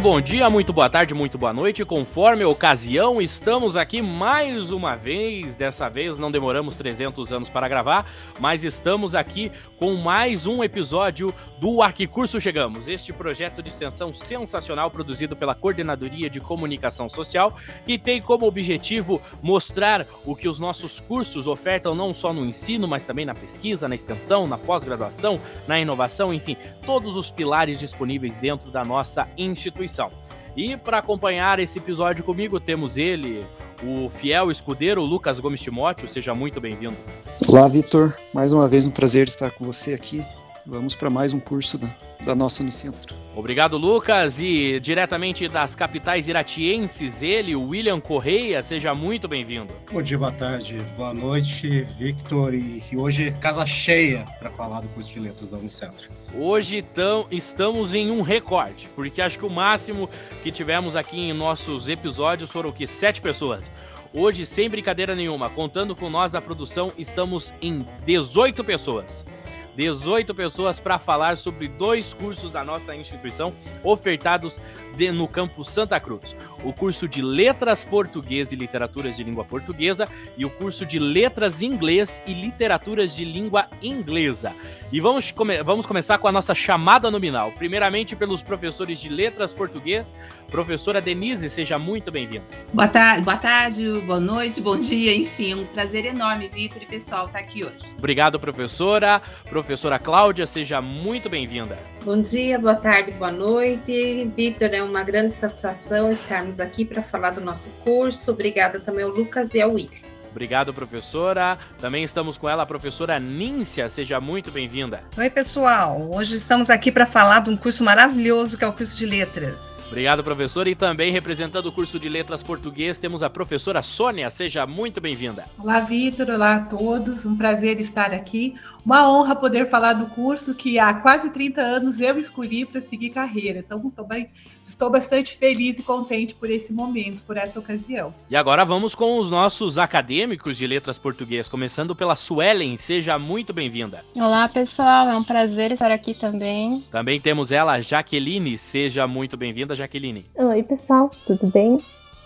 Muito bom dia, muito boa tarde, muito boa noite. Conforme a ocasião, estamos aqui mais uma vez. Dessa vez não demoramos 300 anos para gravar, mas estamos aqui com mais um episódio do Arquicurso Chegamos. Este projeto de extensão sensacional produzido pela Coordenadoria de Comunicação Social, que tem como objetivo mostrar o que os nossos cursos ofertam não só no ensino, mas também na pesquisa, na extensão, na pós-graduação, na inovação, enfim, todos os pilares disponíveis dentro da nossa instituição. E para acompanhar esse episódio comigo, temos ele, o fiel escudeiro Lucas Gomes Timóteo. Seja muito bem-vindo. Olá, Vitor. Mais uma vez um prazer estar com você aqui. Vamos para mais um curso da, da nossa Unicentro. Obrigado, Lucas. E diretamente das capitais iratienses, ele, o William Correia, seja muito bem-vindo. Bom dia, boa tarde, boa noite, Victor. E, e hoje, casa cheia para falar do curso de letras da Unicentro. Hoje tão, estamos em um recorde, porque acho que o máximo que tivemos aqui em nossos episódios foram o que? Sete pessoas. Hoje, sem brincadeira nenhuma, contando com nós da produção, estamos em 18 pessoas. 18 pessoas para falar sobre dois cursos da nossa instituição ofertados de, no campus Santa Cruz. O curso de Letras Português e Literaturas de Língua Portuguesa e o curso de Letras Inglês e Literaturas de Língua Inglesa. E vamos, come vamos começar com a nossa chamada nominal. Primeiramente pelos professores de Letras Português. Professora Denise, seja muito bem-vinda. Boa tarde, boa tarde, boa noite, bom dia, enfim, um prazer enorme, Vitor e pessoal, estar tá aqui hoje. Obrigado, professora. Professora Cláudia, seja muito bem-vinda. Bom dia, boa tarde, boa noite. Vitor, é uma grande satisfação estarmos aqui para falar do nosso curso. Obrigada também ao Lucas e ao William. Obrigado, professora. Também estamos com ela, a professora Níncia. Seja muito bem-vinda. Oi, pessoal. Hoje estamos aqui para falar de um curso maravilhoso que é o curso de letras. Obrigado, professora. E também representando o curso de letras português, temos a professora Sônia. Seja muito bem-vinda. Olá, Vitor. Olá a todos. Um prazer estar aqui. Uma honra poder falar do curso que há quase 30 anos eu escolhi para seguir carreira. Então, estou bastante feliz e contente por esse momento, por essa ocasião. E agora vamos com os nossos acadêmicos acadêmicos de letras português, começando pela Suelen. Seja muito bem-vinda. Olá, pessoal. É um prazer estar aqui também. Também temos ela, Jaqueline. Seja muito bem-vinda, Jaqueline. Oi, pessoal. Tudo bem?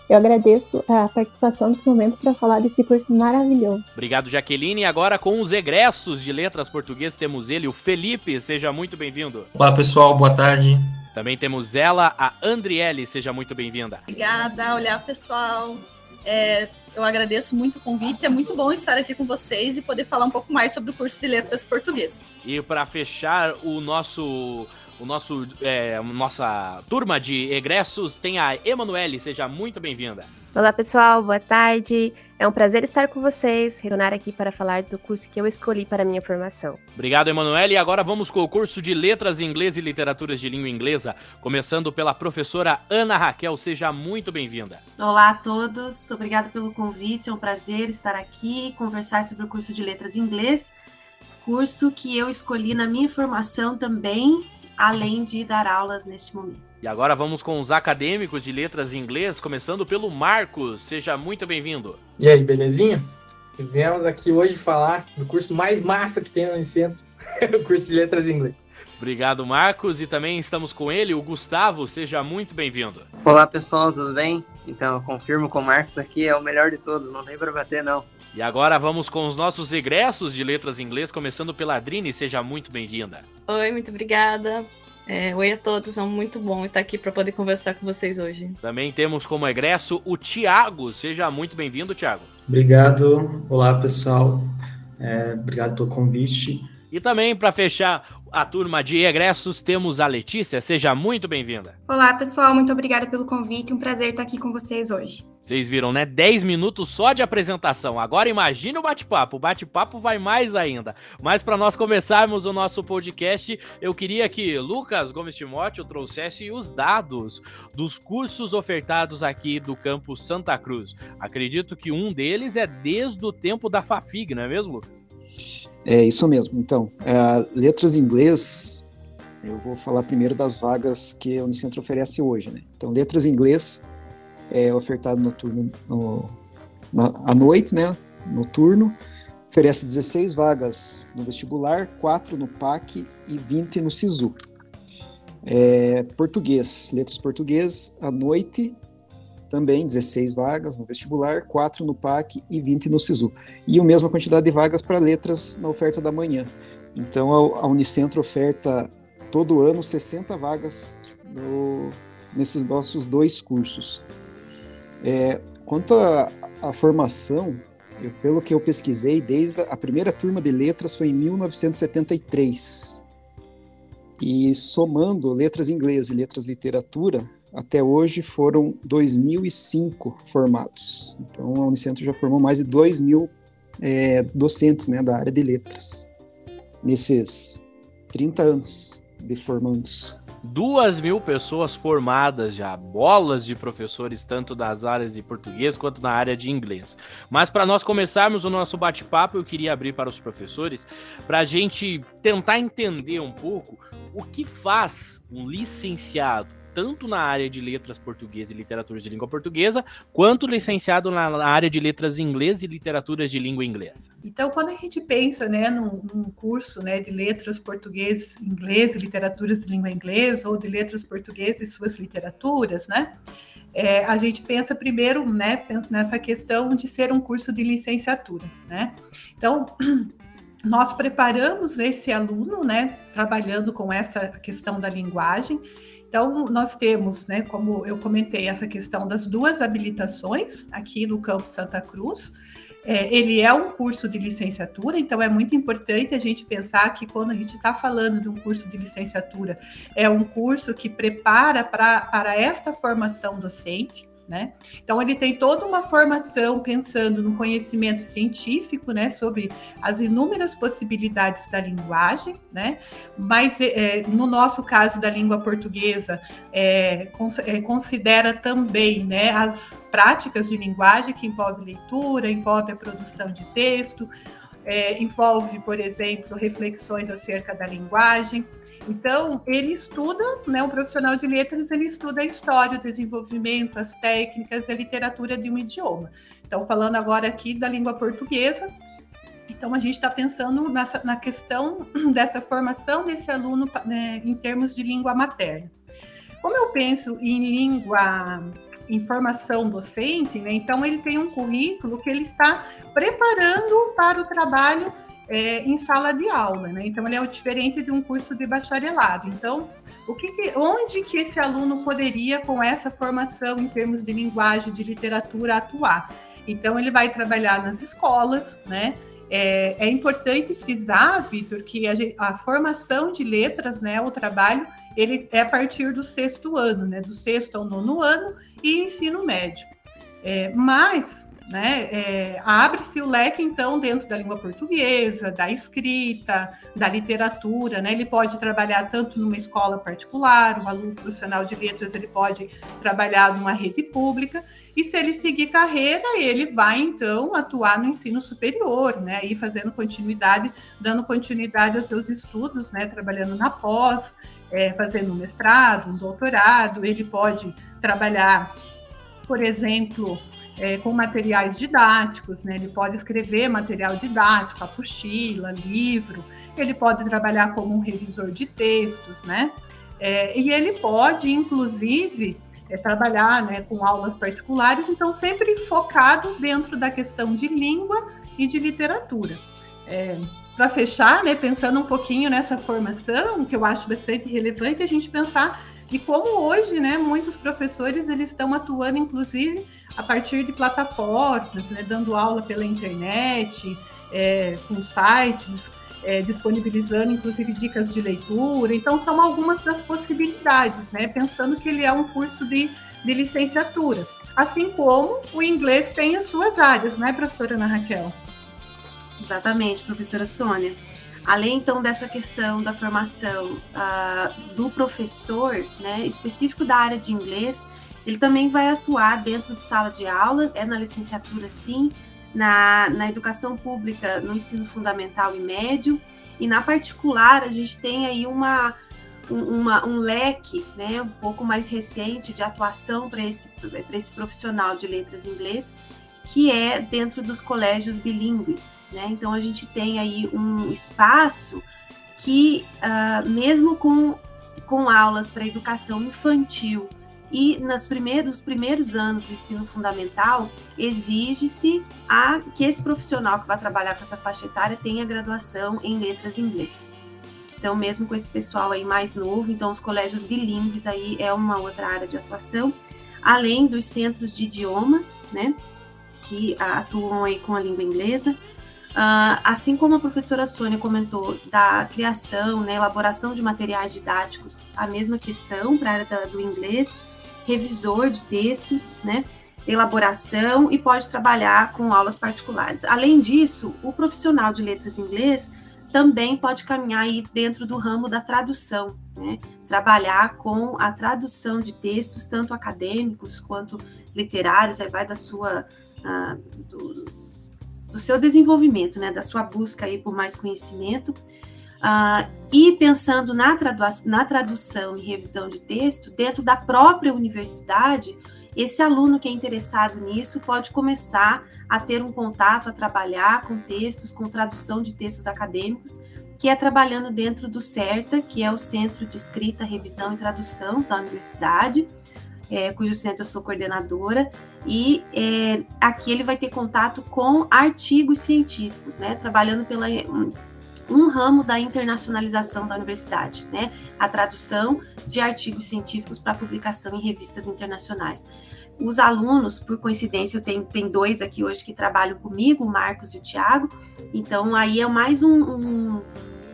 Eu agradeço a participação nesse momento para falar desse curso maravilhoso. Obrigado, Jaqueline. E agora, com os egressos de letras português, temos ele, o Felipe. Seja muito bem-vindo. Olá, pessoal. Boa tarde. Também temos ela, a Andriele. Seja muito bem-vinda. Obrigada. Olá, pessoal. É, eu agradeço muito o convite. É muito bom estar aqui com vocês e poder falar um pouco mais sobre o curso de letras português. E para fechar o nosso o nosso é, nossa turma de egressos tem a Emanuele, seja muito bem-vinda. Olá pessoal, boa tarde. É um prazer estar com vocês, retornar aqui para falar do curso que eu escolhi para minha formação. Obrigado, Emanuele. E agora vamos com o curso de Letras em Inglês e Literaturas de Língua Inglesa, começando pela professora Ana Raquel. Seja muito bem-vinda. Olá a todos, obrigado pelo convite. É um prazer estar aqui conversar sobre o curso de Letras em Inglês, curso que eu escolhi na minha formação também além de dar aulas neste momento. E agora vamos com os acadêmicos de letras em inglês, começando pelo Marcos. Seja muito bem-vindo. E aí, belezinha? Viemos aqui hoje falar do curso mais massa que tem no Unicentro, o curso de letras em inglês. Obrigado, Marcos. E também estamos com ele, o Gustavo. Seja muito bem-vindo. Olá, pessoal, tudo bem? Então, eu confirmo com o Marcos aqui, é o melhor de todos, não tem para bater, não. E agora vamos com os nossos egressos de letras em inglês, começando pela Adrine. Seja muito bem-vinda. Oi, muito obrigada. É, oi a todos, é muito bom estar aqui para poder conversar com vocês hoje. Também temos como egresso o Tiago. Seja muito bem-vindo, Tiago. Obrigado. Olá, pessoal. É, obrigado pelo convite. E também, para fechar a turma de egressos, temos a Letícia. Seja muito bem-vinda. Olá, pessoal. Muito obrigada pelo convite. Um prazer estar aqui com vocês hoje. Vocês viram, né? 10 minutos só de apresentação. Agora imagine o bate-papo. O bate-papo vai mais ainda. Mas para nós começarmos o nosso podcast, eu queria que Lucas Gomes Timóteo trouxesse os dados dos cursos ofertados aqui do campus Santa Cruz. Acredito que um deles é desde o tempo da Fafig, não é mesmo, Lucas? É isso mesmo. Então, é, letras em inglês, eu vou falar primeiro das vagas que a Unicentro oferece hoje. Né? Então, letras em inglês é ofertado no turno no, na, à noite, né? Noturno. Oferece 16 vagas no vestibular, 4 no PAC e 20 no SISU. É, português, letras português, à noite, também 16 vagas no vestibular, 4 no PAC e 20 no SISU. E a mesma quantidade de vagas para letras na oferta da manhã. Então a Unicentro oferta todo ano 60 vagas no, nesses nossos dois cursos. É, quanto à formação, eu, pelo que eu pesquisei, desde a, a primeira turma de letras foi em 1973. E somando letras inglês e letras literatura, até hoje foram 2.005 formados. Então a Unicentro já formou mais de 2 mil é, docentes né, da área de letras nesses 30 anos de formandos duas mil pessoas formadas já, bolas de professores, tanto das áreas de português quanto na área de inglês. Mas para nós começarmos o nosso bate-papo, eu queria abrir para os professores, para a gente tentar entender um pouco o que faz um licenciado tanto na área de letras português e literaturas de língua portuguesa, quanto licenciado na área de letras inglês e literaturas de língua inglesa. Então, quando a gente pensa né, num, num curso né, de letras português, inglês e literaturas de língua inglesa, ou de letras português e suas literaturas, né? É, a gente pensa primeiro né, nessa questão de ser um curso de licenciatura, né? Então, nós preparamos esse aluno, né, trabalhando com essa questão da linguagem, então, nós temos, né, como eu comentei, essa questão das duas habilitações aqui no Campo Santa Cruz. É, ele é um curso de licenciatura, então é muito importante a gente pensar que quando a gente está falando de um curso de licenciatura, é um curso que prepara pra, para esta formação docente. Né? Então ele tem toda uma formação pensando no conhecimento científico, né, sobre as inúmeras possibilidades da linguagem, né? Mas é, no nosso caso da língua portuguesa é, cons é, considera também, né, as práticas de linguagem que envolve leitura, envolve a produção de texto, envolve, por exemplo, reflexões acerca da linguagem. Então, ele estuda, né, um profissional de letras, ele estuda a história, o desenvolvimento, as técnicas e a literatura de um idioma. Então, falando agora aqui da língua portuguesa, então a gente está pensando nessa, na questão dessa formação desse aluno né, em termos de língua materna. Como eu penso em língua em formação docente, né, então ele tem um currículo que ele está preparando para o trabalho é, em sala de aula, né? Então ele é diferente de um curso de bacharelado. Então, o que, que, onde que esse aluno poderia, com essa formação em termos de linguagem, de literatura, atuar? Então ele vai trabalhar nas escolas, né? É, é importante frisar, Vitor, que a, a, formação de letras, né, o trabalho, ele é a partir do sexto ano, né, do sexto ao nono ano e ensino médio. É, mas né? É, Abre-se o leque, então, dentro da língua portuguesa, da escrita, da literatura. Né? Ele pode trabalhar tanto numa escola particular, um aluno profissional de letras, ele pode trabalhar numa rede pública, e se ele seguir carreira, ele vai, então, atuar no ensino superior, né? e fazendo continuidade, dando continuidade aos seus estudos, né? trabalhando na pós, é, fazendo um mestrado, um doutorado, ele pode trabalhar, por exemplo, é, com materiais didáticos, né? Ele pode escrever material didático, apostila, livro, ele pode trabalhar como um revisor de textos, né? É, e ele pode, inclusive, é, trabalhar né, com aulas particulares, então sempre focado dentro da questão de língua e de literatura. É, Para fechar, né, pensando um pouquinho nessa formação, que eu acho bastante relevante, a gente pensar e como hoje, né, muitos professores eles estão atuando, inclusive, a partir de plataformas, né, dando aula pela internet, é, com sites, é, disponibilizando, inclusive, dicas de leitura. Então, são algumas das possibilidades, né, pensando que ele é um curso de, de licenciatura. Assim como o inglês tem as suas áreas, não é, professora Ana Raquel? Exatamente, professora Sônia. Além então dessa questão da formação uh, do professor, né, específico da área de inglês, ele também vai atuar dentro de sala de aula, é na licenciatura sim, na, na educação pública, no ensino fundamental e médio, e na particular a gente tem aí uma, uma, um leque né, um pouco mais recente de atuação para esse, esse profissional de letras inglês, que é dentro dos colégios bilíngues. Né? Então, a gente tem aí um espaço que, uh, mesmo com com aulas para educação infantil e nos primeiros, primeiros anos do ensino fundamental, exige-se que esse profissional que vai trabalhar com essa faixa etária tenha graduação em letras em inglês. Então, mesmo com esse pessoal aí mais novo, então os colégios bilíngues aí é uma outra área de atuação, além dos centros de idiomas, né, que atuam aí com a língua inglesa. Uh, assim como a professora Sônia comentou da criação, né, elaboração de materiais didáticos, a mesma questão para a área do inglês, revisor de textos, né? elaboração e pode trabalhar com aulas particulares. Além disso, o profissional de letras inglês também pode caminhar aí dentro do ramo da tradução, né? trabalhar com a tradução de textos, tanto acadêmicos quanto literários, aí vai da sua do, do, seu desenvolvimento, né? da sua busca aí por mais conhecimento. Uh, e pensando na, na tradução e revisão de texto, dentro da própria universidade, esse aluno que é interessado nisso pode começar a ter um contato, a trabalhar com textos, com tradução de textos acadêmicos, que é trabalhando dentro do CERTA, que é o Centro de Escrita, Revisão e Tradução da Universidade, é, cujo centro eu sou coordenadora, e é, aqui ele vai ter contato com artigos científicos, né, trabalhando pela um ramo da internacionalização da universidade, né? A tradução de artigos científicos para publicação em revistas internacionais. Os alunos, por coincidência, eu tenho, tenho dois aqui hoje que trabalham comigo, o Marcos e o Tiago, então aí é mais um, um,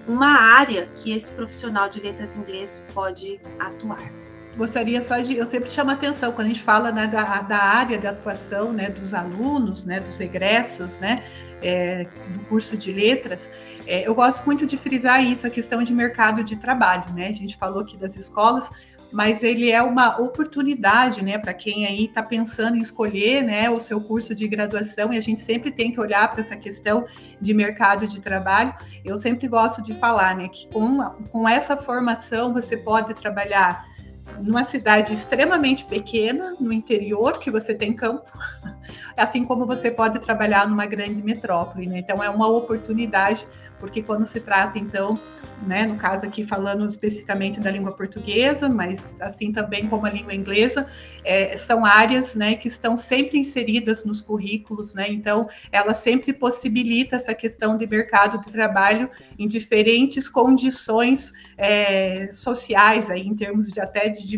uma área que esse profissional de letras inglês pode atuar gostaria só de. Eu sempre chamo atenção quando a gente fala né, da, da área de atuação né, dos alunos, né, dos egressos, né, é, do curso de letras. É, eu gosto muito de frisar isso, a questão de mercado de trabalho. Né? A gente falou aqui das escolas, mas ele é uma oportunidade né, para quem aí está pensando em escolher né, o seu curso de graduação, e a gente sempre tem que olhar para essa questão de mercado de trabalho. Eu sempre gosto de falar né, que com, com essa formação você pode trabalhar numa cidade extremamente pequena, no interior, que você tem campo, assim como você pode trabalhar numa grande metrópole. Né? Então, é uma oportunidade, porque quando se trata, então, né, no caso aqui falando especificamente da língua portuguesa, mas assim também como a língua inglesa, é, são áreas né, que estão sempre inseridas nos currículos, né? então ela sempre possibilita essa questão de mercado de trabalho em diferentes condições é, sociais, aí, em termos de até de, de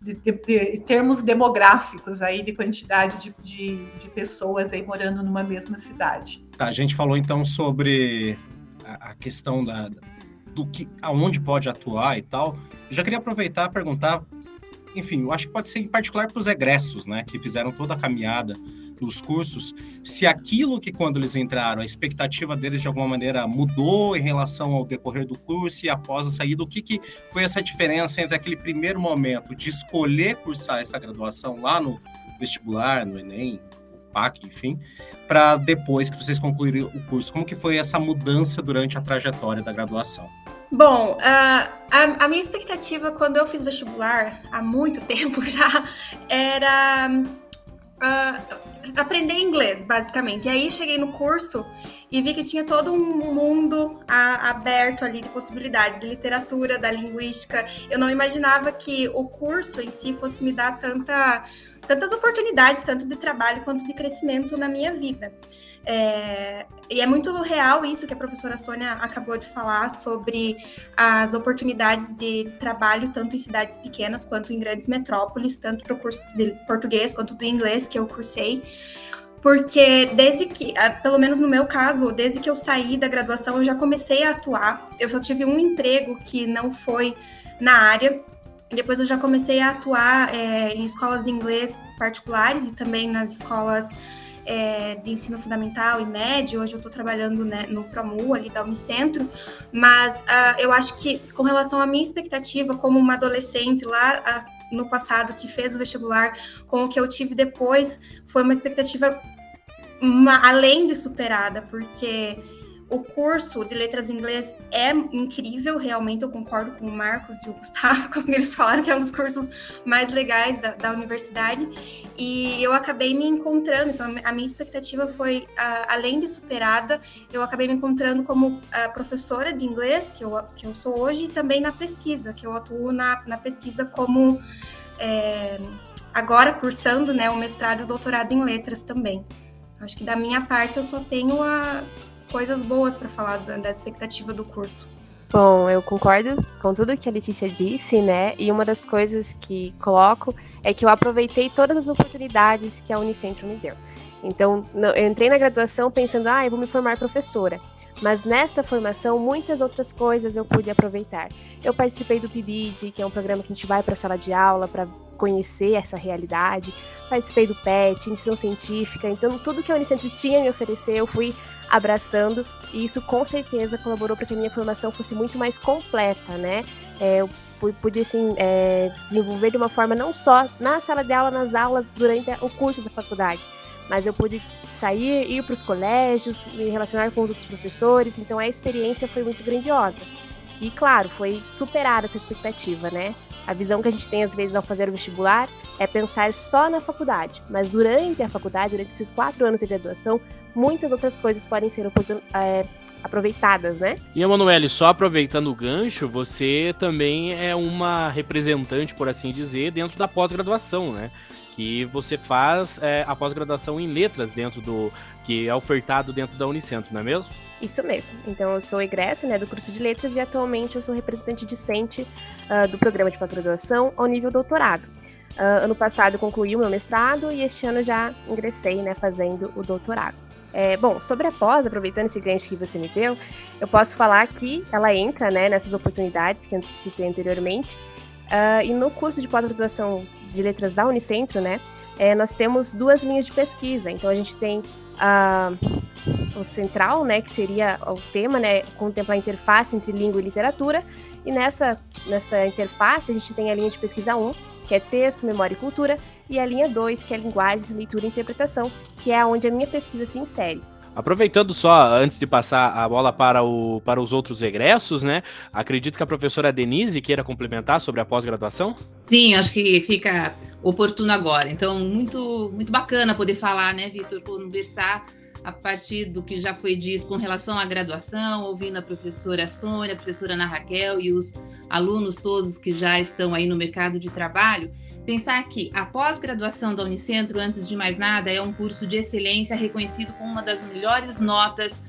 de, de, de, termos demográficos aí de quantidade de, de, de, pessoas aí morando numa mesma cidade. Tá, a gente falou então sobre a, questão da, do que aonde pode atuar e tal. Eu já queria aproveitar e perguntar, enfim, eu acho que pode ser em particular para os egressos, né, que fizeram toda a caminhada nos cursos, se aquilo que quando eles entraram, a expectativa deles de alguma maneira mudou em relação ao decorrer do curso e após a saída, o que, que foi essa diferença entre aquele primeiro momento de escolher cursar essa graduação lá no vestibular, no Enem, PAC, enfim, para depois que vocês concluírem o curso? Como que foi essa mudança durante a trajetória da graduação? Bom, uh, a, a, minha expectativa quando eu fiz vestibular, há muito tempo já, era uh, aprender inglês, basicamente. E aí cheguei no curso e vi que tinha todo um mundo a, aberto ali de possibilidades, de literatura, da linguística. Eu não imaginava que o curso em si fosse me dar tanta, tantas oportunidades, tanto de trabalho quanto de crescimento na minha vida. É, e é muito real isso que a professora Sônia acabou de falar sobre as oportunidades de trabalho, tanto em cidades pequenas quanto em grandes metrópoles, tanto para o curso de português quanto do inglês que eu cursei. Porque desde que, pelo menos no meu caso, desde que eu saí da graduação, eu já comecei a atuar. Eu só tive um emprego que não foi na área. Depois eu já comecei a atuar é, em escolas de inglês particulares e também nas escolas é, de ensino fundamental e médio, hoje eu estou trabalhando né, no Promu, ali da Unicentro, mas uh, eu acho que com relação à minha expectativa como uma adolescente lá uh, no passado que fez o vestibular, com o que eu tive depois, foi uma expectativa uma, além de superada, porque o curso de letras em inglês é incrível, realmente eu concordo com o Marcos e o Gustavo, como eles falaram, que é um dos cursos mais legais da, da universidade. E eu acabei me encontrando, então a minha expectativa foi, uh, além de superada, eu acabei me encontrando como uh, professora de inglês, que eu, que eu sou hoje, e também na pesquisa, que eu atuo na, na pesquisa como. É, agora cursando né, o mestrado e o doutorado em letras também. Acho que da minha parte eu só tenho a, coisas boas para falar da, expectativa do curso. Bom, eu concordo com tudo que a Letícia disse, né? E uma das coisas que coloco é que eu aproveitei todas as oportunidades que a Unicentro me deu. Então, eu entrei na graduação pensando, ah, eu vou me formar professora. Mas nesta formação, muitas outras coisas eu pude aproveitar. Eu participei do PIBID, que é um programa que a gente vai para a sala de aula para conhecer essa realidade. Participei do PET, iniciação científica. Então, tudo que a Unicentro tinha me oferecer, eu fui abraçando, e isso com certeza colaborou para que a minha formação fosse muito mais completa, né? É, eu pude assim, é, desenvolver de uma forma não só na sala de aula, nas aulas, durante o curso da faculdade, mas eu pude sair, ir para os colégios, me relacionar com os outros professores, então a experiência foi muito grandiosa. E claro, foi superar essa expectativa, né? A visão que a gente tem às vezes ao fazer o vestibular é pensar só na faculdade, mas durante a faculdade, durante esses quatro anos de graduação, muitas outras coisas podem ser é, aproveitadas, né? E Emanuele, só aproveitando o gancho, você também é uma representante, por assim dizer, dentro da pós-graduação, né? Que você faz é, a pós-graduação em letras dentro do. que é ofertado dentro da Unicentro, não é mesmo? Isso mesmo. Então eu sou egressa né, do curso de letras e atualmente eu sou representante discente uh, do programa de pós-graduação ao nível doutorado. Uh, ano passado concluí o meu mestrado e este ano já ingressei, né, fazendo o doutorado. É, bom, sobre a pós, aproveitando esse gancho que você me deu, eu posso falar que ela entra né, nessas oportunidades que eu citei anteriormente. Uh, e no curso de pós-graduação de letras da Unicentro, né, é, nós temos duas linhas de pesquisa. Então a gente tem uh, o central, né, que seria o tema, né, contemplar a interface entre língua e literatura. E nessa, nessa interface a gente tem a linha de pesquisa 1, que é texto, memória e cultura, e a linha 2, que é linguagens, leitura e interpretação, que é onde a minha pesquisa se insere. Aproveitando só, antes de passar a bola para, o, para os outros egressos, né? Acredito que a professora Denise queira complementar sobre a pós-graduação. Sim, acho que fica oportuno agora. Então, muito, muito bacana poder falar, né, Vitor, conversar a partir do que já foi dito com relação à graduação, ouvindo a professora Sônia, a professora Ana Raquel e os alunos todos que já estão aí no mercado de trabalho, pensar que a pós-graduação da Unicentro, antes de mais nada, é um curso de excelência reconhecido com uma das melhores notas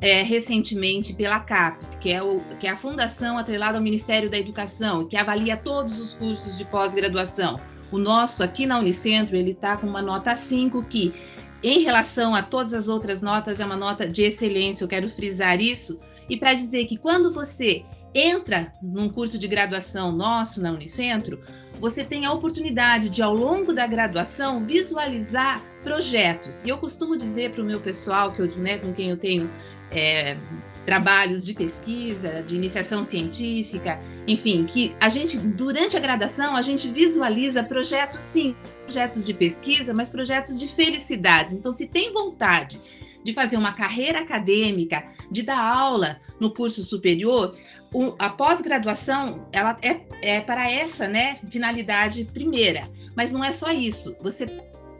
é, recentemente pela CAPES, que é, o, que é a fundação atrelada ao Ministério da Educação, que avalia todos os cursos de pós-graduação. O nosso aqui na Unicentro, ele está com uma nota 5 que em relação a todas as outras notas, é uma nota de excelência, eu quero frisar isso. E para dizer que quando você entra num curso de graduação nosso na Unicentro, você tem a oportunidade de, ao longo da graduação, visualizar projetos. E eu costumo dizer para o meu pessoal, que eu, né, com quem eu tenho é, trabalhos de pesquisa, de iniciação científica, enfim, que a gente, durante a graduação, a gente visualiza projetos, sim, projetos de pesquisa, mas projetos de felicidades. Então, se tem vontade de fazer uma carreira acadêmica, de dar aula no curso superior, a pós-graduação ela é, é para essa né, finalidade primeira. Mas não é só isso. Você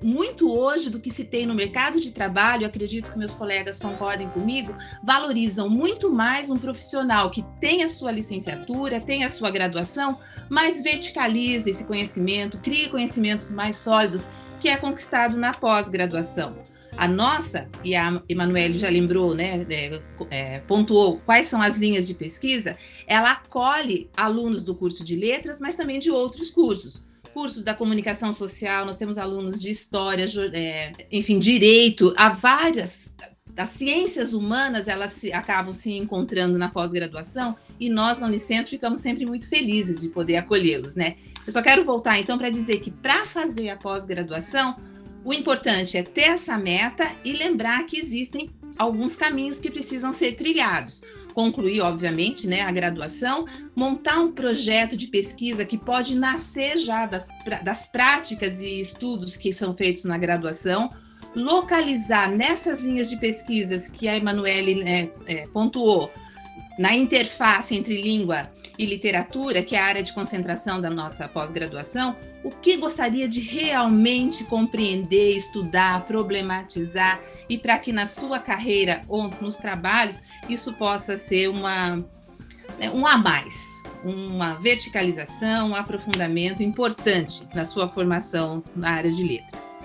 muito hoje do que se tem no mercado de trabalho, acredito que meus colegas concordem comigo, valorizam muito mais um profissional que tem a sua licenciatura, tem a sua graduação, mas verticaliza esse conhecimento, cria conhecimentos mais sólidos, que é conquistado na pós-graduação. A nossa, e a Emanuele já lembrou, né, é, é, pontuou quais são as linhas de pesquisa, ela acolhe alunos do curso de letras, mas também de outros cursos cursos da comunicação social, nós temos alunos de história, é, enfim, direito, há várias. As ciências humanas elas se, acabam se encontrando na pós-graduação e nós na Unicentro ficamos sempre muito felizes de poder acolhê-los, né? Eu só quero voltar então para dizer que para fazer a pós-graduação, o importante é ter essa meta e lembrar que existem alguns caminhos que precisam ser trilhados. Concluir, obviamente, né, a graduação, montar um projeto de pesquisa que pode nascer já das, das práticas e estudos que são feitos na graduação, localizar nessas linhas de pesquisas que a Emanuele é, é, pontuou, na interface entre língua e literatura, que é a área de concentração da nossa pós-graduação, o que gostaria de realmente compreender, estudar, problematizar e para que na sua carreira ou nos trabalhos isso possa ser uma né, um a mais, uma verticalização, um aprofundamento importante na sua formação na área de letras.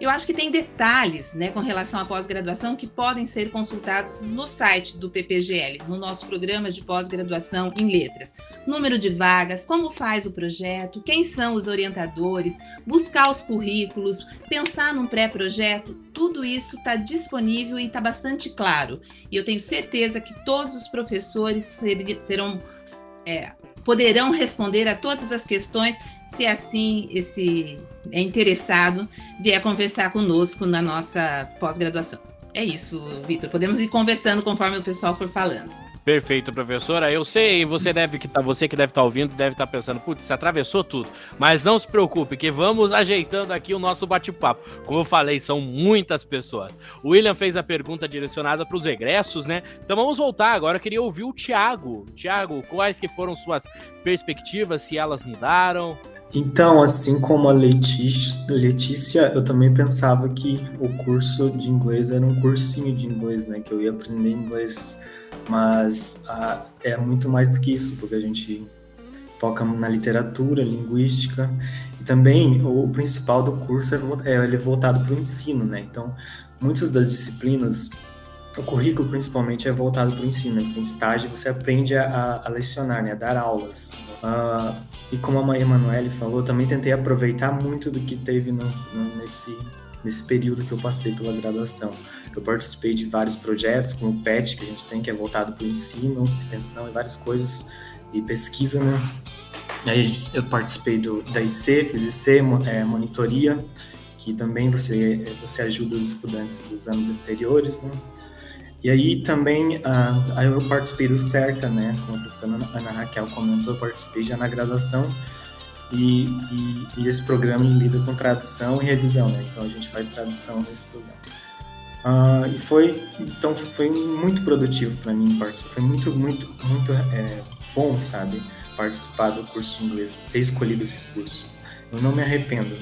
Eu acho que tem detalhes né, com relação à pós-graduação que podem ser consultados no site do PPGL, no nosso programa de pós-graduação em letras. Número de vagas, como faz o projeto, quem são os orientadores, buscar os currículos, pensar num pré-projeto, tudo isso está disponível e está bastante claro. E eu tenho certeza que todos os professores serão. É, poderão responder a todas as questões se assim esse é interessado vier conversar conosco na nossa pós-graduação. É isso, Vitor. Podemos ir conversando conforme o pessoal for falando. Perfeito, professora. Eu sei, você deve que tá, você que deve estar tá ouvindo, deve estar tá pensando, putz, atravessou tudo. Mas não se preocupe, que vamos ajeitando aqui o nosso bate-papo. Como eu falei, são muitas pessoas. O William fez a pergunta direcionada para os egressos, né? Então vamos voltar agora. Eu queria ouvir o Thiago. Thiago, quais que foram suas perspectivas, se elas mudaram? Então, assim como a Letícia, Letícia, eu também pensava que o curso de inglês era um cursinho de inglês, né? Que eu ia aprender inglês, mas ah, é muito mais do que isso, porque a gente foca na literatura, linguística, e também o principal do curso é, é ele é voltado para o ensino, né? Então, muitas das disciplinas o currículo principalmente é voltado para o ensino. Né? Você tem estágio, você aprende a, a lecionar, né? a dar aulas. Uh, e como a Maria Emanuele falou, também tentei aproveitar muito do que teve no, no, nesse, nesse período que eu passei pela graduação. Eu participei de vários projetos, como o PET, que a gente tem, que é voltado para o ensino, extensão e várias coisas, e pesquisa, né? Aí eu participei do, da IC, fiz IC, é, monitoria, que também você, você ajuda os estudantes dos anos anteriores, né? E aí também aí eu participei do CERTA, né? Como a professora Ana Raquel comentou, eu participei já na graduação e, e, e, esse programa lida com tradução e revisão, né? Então a gente faz tradução nesse programa. Uh, e foi então foi muito produtivo para mim participar. Foi muito muito muito é, bom, sabe? Participar do curso de inglês, ter escolhido esse curso. Eu não me arrependo.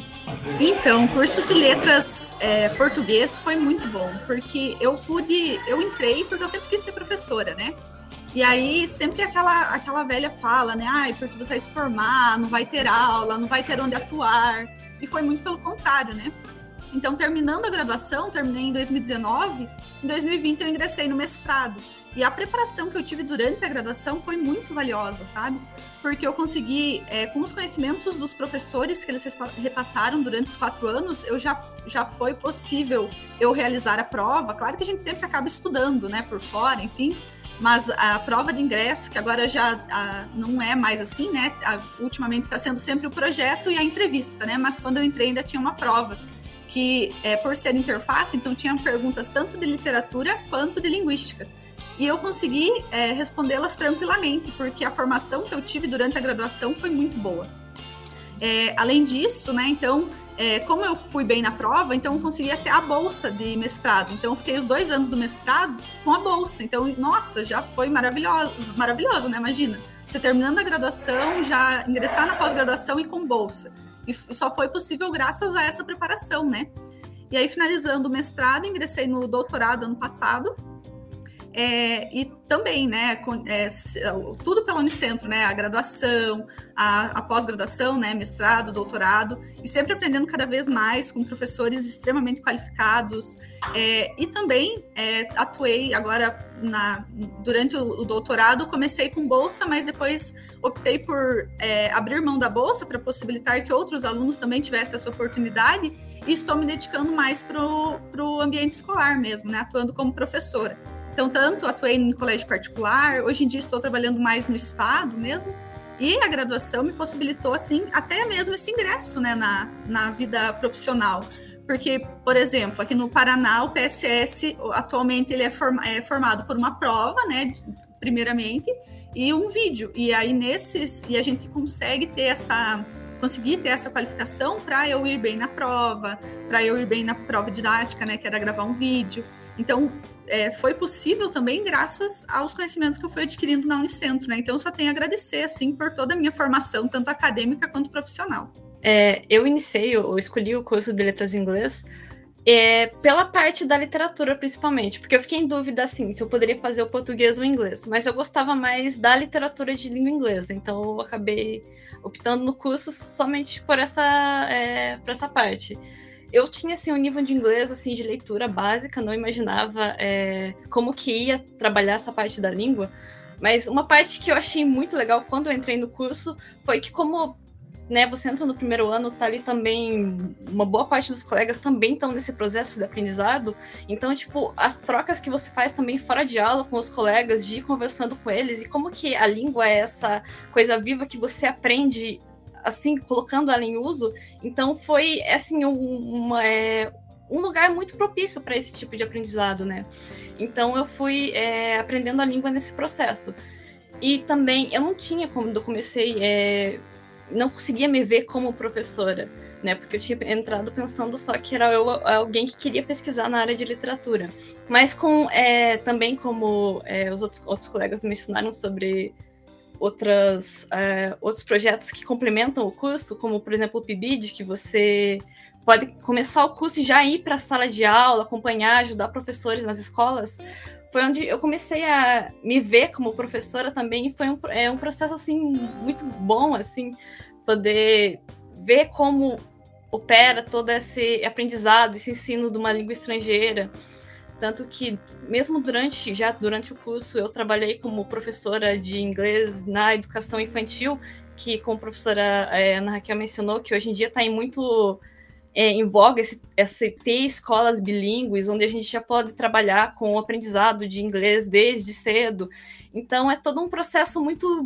Então, o curso de letras é, português foi muito bom, porque eu pude, eu entrei porque eu sempre quis ser professora, né? E aí sempre aquela, aquela velha fala, né? Ai, porque você vai se formar, não vai ter aula, não vai ter onde atuar. E foi muito pelo contrário, né? Então, terminando a graduação, terminei em 2019, em 2020 eu ingressei no mestrado. E a preparação que eu tive durante a graduação foi muito valiosa, sabe? Porque eu consegui, é, com os conhecimentos dos professores que eles repassaram durante os quatro anos, eu já, já foi possível eu realizar a prova. Claro que a gente sempre acaba estudando, né, por fora, enfim. Mas a prova de ingresso, que agora já a, não é mais assim, né? A, ultimamente está sendo sempre o projeto e a entrevista, né? Mas quando eu entrei ainda tinha uma prova que, é, por ser interface, então tinha perguntas tanto de literatura quanto de linguística. E eu consegui é, respondê-las tranquilamente, porque a formação que eu tive durante a graduação foi muito boa. É, além disso, né, então, é, como eu fui bem na prova, então eu consegui até a bolsa de mestrado. Então, eu fiquei os dois anos do mestrado com a bolsa. Então, nossa, já foi maravilhoso, maravilhoso, né? Imagina, você terminando a graduação, já ingressar na pós-graduação e com bolsa. E só foi possível graças a essa preparação, né? E aí, finalizando o mestrado, ingressei no doutorado ano passado, é, e também, né, com, é, tudo pela Unicentro, né, a graduação, a, a pós-graduação, né, mestrado, doutorado, e sempre aprendendo cada vez mais com professores extremamente qualificados. É, e também é, atuei agora na, durante o, o, doutorado, comecei com bolsa, mas depois optei por é, abrir mão da bolsa para possibilitar que outros alunos também tivessem essa oportunidade. E estou me dedicando mais para o ambiente escolar mesmo, né, atuando como professora. Então, tanto atuei em colégio particular, hoje em dia estou trabalhando mais no estado mesmo, e a graduação me possibilitou, assim, até mesmo esse ingresso, né, na, na vida profissional. Porque, por exemplo, aqui no Paraná, o PSS, atualmente, ele é, form, é formado por uma prova, né, primeiramente, e um vídeo. E aí, nesses, e a gente consegue ter essa conseguir ter essa qualificação para eu ir bem na prova, para eu ir bem na prova didática, né, que era gravar um vídeo. Então, é, foi possível também graças aos conhecimentos que eu fui adquirindo na Unicentro, né? Então, eu só tenho a agradecer, assim, por toda a minha formação, tanto acadêmica quanto profissional. É, eu iniciei, eu escolhi o curso de Letras em Inglês é, pela parte da literatura, principalmente, porque eu fiquei em dúvida, assim, se eu poderia fazer o português ou o inglês, mas eu gostava mais da literatura de língua inglesa, então eu acabei optando no curso somente por essa, é, por essa parte. Eu tinha, assim, um nível de inglês, assim, de leitura básica, não imaginava é, como que ia trabalhar essa parte da língua, mas uma parte que eu achei muito legal quando eu entrei no curso foi que, como né, você entra no primeiro ano, tá ali também, uma boa parte dos colegas também estão nesse processo de aprendizado, então, tipo, as trocas que você faz também fora de aula com os colegas, de ir conversando com eles, e como que a língua é essa coisa viva que você aprende, assim, colocando ela em uso, então foi, assim, um, uma, é, um lugar muito propício para esse tipo de aprendizado, né, então eu fui é, aprendendo a língua nesse processo. E também, eu não tinha, quando eu comecei, é, não conseguia me ver como professora, né? Porque eu tinha entrado pensando só que era eu alguém que queria pesquisar na área de literatura. Mas com é, também como é, os outros, outros colegas mencionaram sobre outras, é, outros projetos que complementam o curso, como por exemplo o PIBID, que você pode começar o curso e já ir para a sala de aula, acompanhar, ajudar professores nas escolas. Foi onde eu comecei a me ver como professora também, e foi um, é, um processo assim muito bom, assim, poder ver como opera todo esse aprendizado, esse ensino de uma língua estrangeira. Tanto que, mesmo durante, já durante o curso, eu trabalhei como professora de inglês na educação infantil, que, como a professora é, Ana Raquel mencionou, que hoje em dia está em muito é, em voga esse, esse, ter escolas bilíngues, onde a gente já pode trabalhar com o aprendizado de inglês desde cedo. Então, é todo um processo muito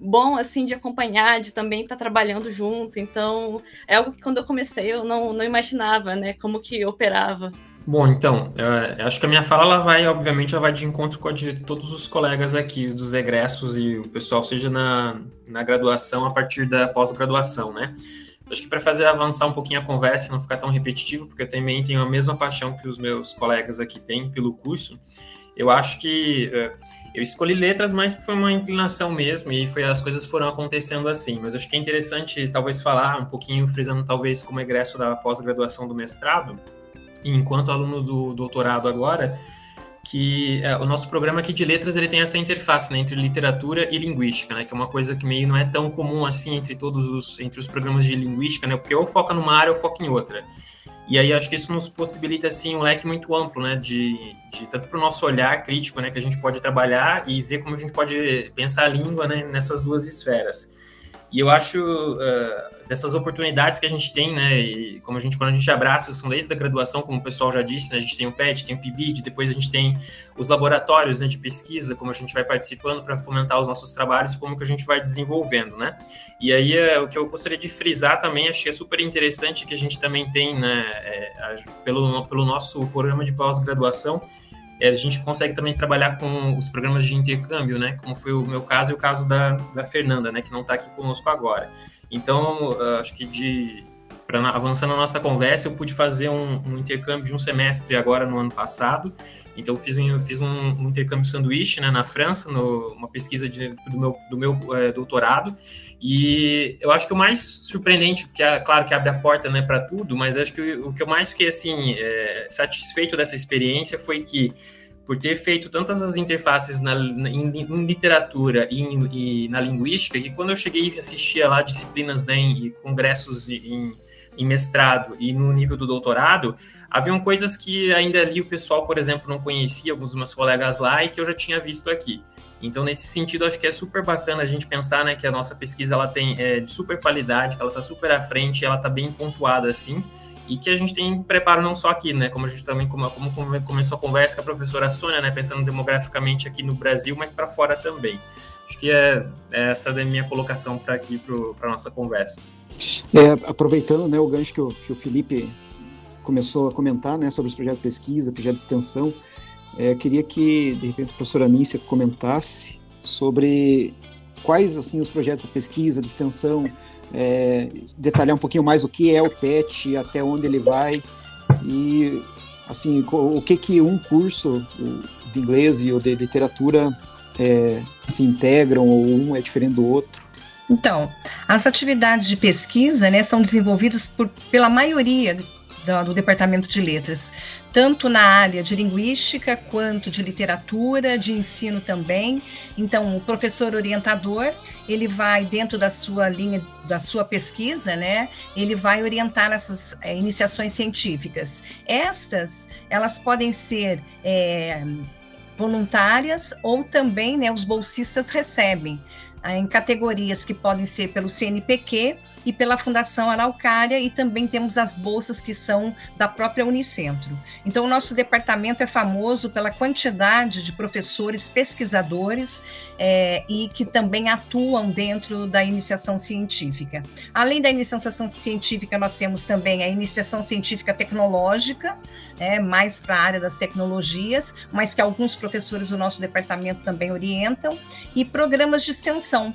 bom, assim, de acompanhar, de também estar tá trabalhando junto. Então, é algo que quando eu comecei eu não, não imaginava, né, como que operava. Bom, então, eu acho que a minha fala ela vai, obviamente, ela vai de encontro com a de todos os colegas aqui, dos egressos e o pessoal, seja na, na graduação, a partir da pós-graduação, né? Acho que para fazer avançar um pouquinho a conversa e não ficar tão repetitivo, porque eu também tenho a mesma paixão que os meus colegas aqui têm pelo curso, eu acho que uh, eu escolhi letras, mas foi uma inclinação mesmo e foi as coisas foram acontecendo assim. Mas acho que é interessante talvez falar um pouquinho, frisando talvez como egresso da pós-graduação do mestrado, enquanto aluno do doutorado agora, que é, o nosso programa aqui de letras ele tem essa interface né, entre literatura e linguística, né, que é uma coisa que meio não é tão comum assim entre todos os entre os programas de linguística, né, porque ou foca numa área ou foca em outra. E aí acho que isso nos possibilita assim um leque muito amplo, né, de, de tanto para o nosso olhar crítico, né, que a gente pode trabalhar e ver como a gente pode pensar a língua, né, nessas duas esferas. E eu acho uh, dessas oportunidades que a gente tem, né? E como a gente, quando a gente abraça, são desde a graduação, como o pessoal já disse, né, a gente tem o PET, tem o PIBID, depois a gente tem os laboratórios né, de pesquisa, como a gente vai participando para fomentar os nossos trabalhos, como que a gente vai desenvolvendo, né? E aí uh, o que eu gostaria de frisar também, que é super interessante que a gente também tem, né, é, pelo, pelo nosso programa de pós-graduação, a gente consegue também trabalhar com os programas de intercâmbio, né? Como foi o meu caso e o caso da, da Fernanda, né? Que não está aqui conosco agora. Então, uh, acho que de para avançando na nossa conversa, eu pude fazer um, um, intercâmbio de um semestre agora no ano passado. Então, eu fiz um, eu fiz um, um intercâmbio sanduíche né, na França, no, uma pesquisa de, do meu, do meu é, doutorado. E eu acho que o mais surpreendente, porque, é, claro, que abre a porta né, para tudo, mas acho que o, que eu mais fiquei assim, é, satisfeito dessa experiência foi que por ter feito tantas as interfaces na, em, em, literatura e, em, e, na linguística, que quando eu cheguei e assistia lá disciplinas né, em, congressos em, em, mestrado e no nível do doutorado, haviam coisas que ainda ali o pessoal, por exemplo, não conhecia, alguns dos meus colegas lá, e que eu já tinha visto aqui. Então, nesse sentido, acho que é super bacana a gente pensar né, que a nossa pesquisa ela tem é, de super qualidade, que ela está super à frente, ela está bem pontuada assim, e que a gente tem preparo não só aqui, né? Como a gente também como, como começou a conversa com a professora Sônia, né? Pensando demograficamente aqui no Brasil, mas para fora também. Acho que é, é essa da minha colocação para aqui para nossa conversa. É, aproveitando, né, o gancho que o, que o Felipe começou a comentar, né, sobre os projetos de pesquisa, projeto de extensão, eu queria que de repente a professora Anícia comentasse sobre quais assim os projetos de pesquisa, de extensão, é, detalhar um pouquinho mais o que é o PET, até onde ele vai e assim o que que um curso de inglês e o de literatura é, se integram ou um é diferente do outro. Então, as atividades de pesquisa né, são desenvolvidas por, pela maioria do, do, Departamento de Letras, tanto na área de linguística quanto de literatura, de ensino também. Então, o professor orientador, ele vai dentro da sua linha, da sua pesquisa, né? Ele vai orientar essas é, iniciações científicas. Estas, elas podem ser é, voluntárias ou também, né, os bolsistas recebem em categorias que podem ser pelo CNPq e pela Fundação Araucária, e também temos as bolsas que são da própria Unicentro. Então, o nosso departamento é famoso pela quantidade de professores pesquisadores é, e que também atuam dentro da iniciação científica. Além da iniciação científica, nós temos também a iniciação científica tecnológica, é, mais para a área das tecnologias, mas que alguns professores do nosso departamento também orientam, e programas de extensão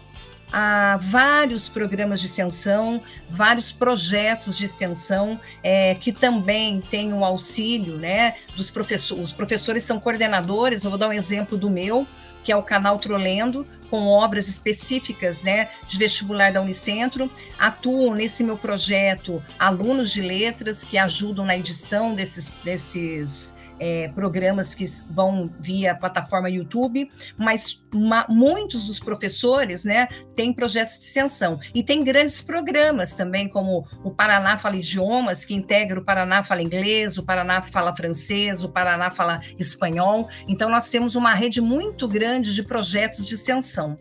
há vários programas de extensão, vários projetos de extensão é, que também têm o auxílio né, dos professores. Os professores são coordenadores, eu vou dar um exemplo do meu, que é o canal Trolendo, com obras específicas né, de vestibular da Unicentro. Atuam nesse meu projeto alunos de letras que ajudam na edição desses, desses é, programas que vão via plataforma YouTube, mas muitos dos professores, né, têm projetos de extensão e tem grandes programas também, como o Paraná Fala Idiomas, que integra o Paraná Fala Inglês, o Paraná Fala Francês, o Paraná Fala Espanhol. Então nós temos uma rede muito grande de projetos de extensão.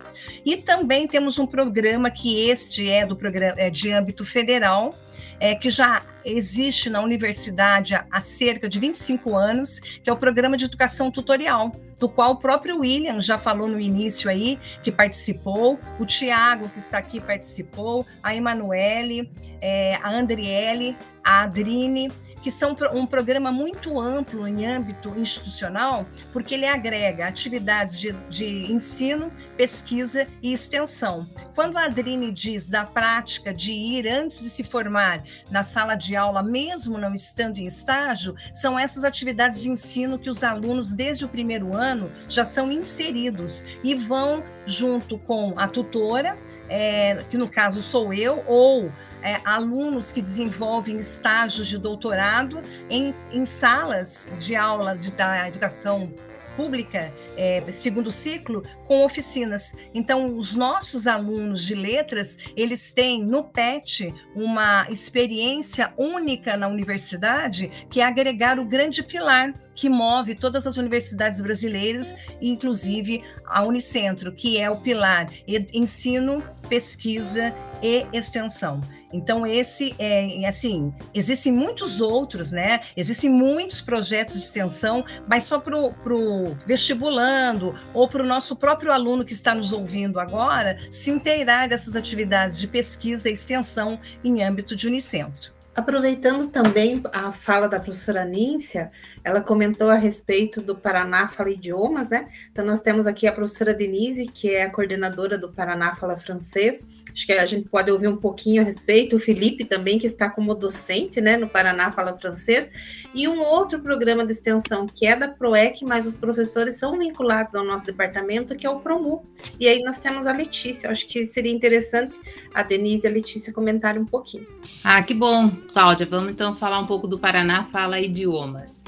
E também temos um programa que este é do programa é de âmbito federal, é, que já existe na universidade há cerca de 25 anos, que é o programa de educação tutorial, do qual o próprio William já falou no início aí, que participou, o Tiago, que está aqui, participou, a Emanuele, é, a Andriele, a Adrine, que são um programa muito amplo em âmbito institucional, porque ele agrega atividades de, de ensino, pesquisa e extensão. Quando a Adrine diz da prática de ir antes de se formar na sala de aula, mesmo não estando em estágio, são essas atividades de ensino que os alunos, desde o primeiro ano, já são inseridos e vão junto com a tutora, é, que no caso sou eu, ou é, alunos que desenvolvem estágios de doutorado em, em salas de aula de, da educação pública, é, segundo ciclo, com oficinas. Então, os nossos alunos de letras, eles têm no PET uma experiência única na universidade, que é agregar o grande pilar que move todas as universidades brasileiras, inclusive a Unicentro, que é o pilar ensino, pesquisa e extensão. Então, esse é assim, existem muitos outros, né? Existem muitos projetos de extensão, mas só para o vestibulando ou para o nosso próprio aluno que está nos ouvindo agora se inteirar dessas atividades de pesquisa e extensão em âmbito de Unicentro. Aproveitando também a fala da professora Níncia, ela comentou a respeito do Paraná Fala Idiomas, né? Então, nós temos aqui a professora Denise, que é a coordenadora do Paraná Fala Francês, Acho que a gente pode ouvir um pouquinho a respeito. O Felipe também, que está como docente né, no Paraná Fala Francês. E um outro programa de extensão que é da PROEC, mas os professores são vinculados ao nosso departamento, que é o PROMU. E aí nós temos a Letícia. Acho que seria interessante a Denise e a Letícia comentarem um pouquinho. Ah, que bom, Cláudia. Vamos então falar um pouco do Paraná Fala Idiomas.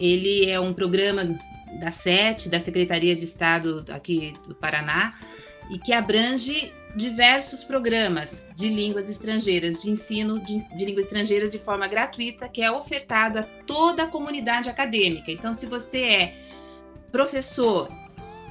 Ele é um programa da SET, da Secretaria de Estado aqui do Paraná, e que abrange diversos programas de línguas estrangeiras, de ensino de, de línguas estrangeiras de forma gratuita, que é ofertado a toda a comunidade acadêmica. Então, se você é professor,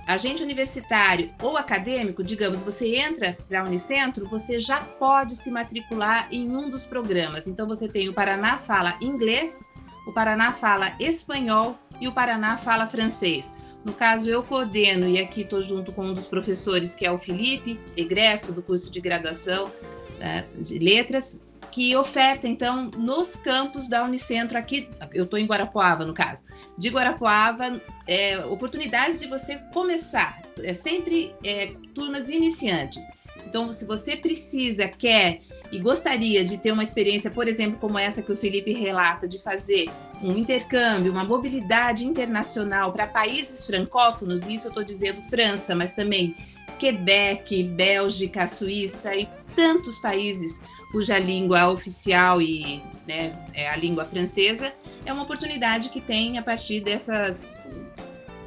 agente universitário ou acadêmico, digamos, você entra para a Unicentro, você já pode se matricular em um dos programas. Então, você tem o Paraná Fala Inglês, o Paraná Fala Espanhol e o Paraná Fala Francês. No caso, eu coordeno e aqui estou junto com um dos professores, que é o Felipe, egresso do curso de graduação né, de letras, que oferta, então, nos campos da Unicentro aqui, eu estou em Guarapuava, no caso, de Guarapuava, é, oportunidades de você começar, é sempre é, turmas iniciantes. Então, se você precisa, quer e gostaria de ter uma experiência, por exemplo, como essa que o Felipe relata, de fazer um intercâmbio, uma mobilidade internacional para países francófonos, isso eu estou dizendo França, mas também Quebec, Bélgica, Suíça e tantos países cuja língua oficial e né, é a língua francesa, é uma oportunidade que tem a partir dessas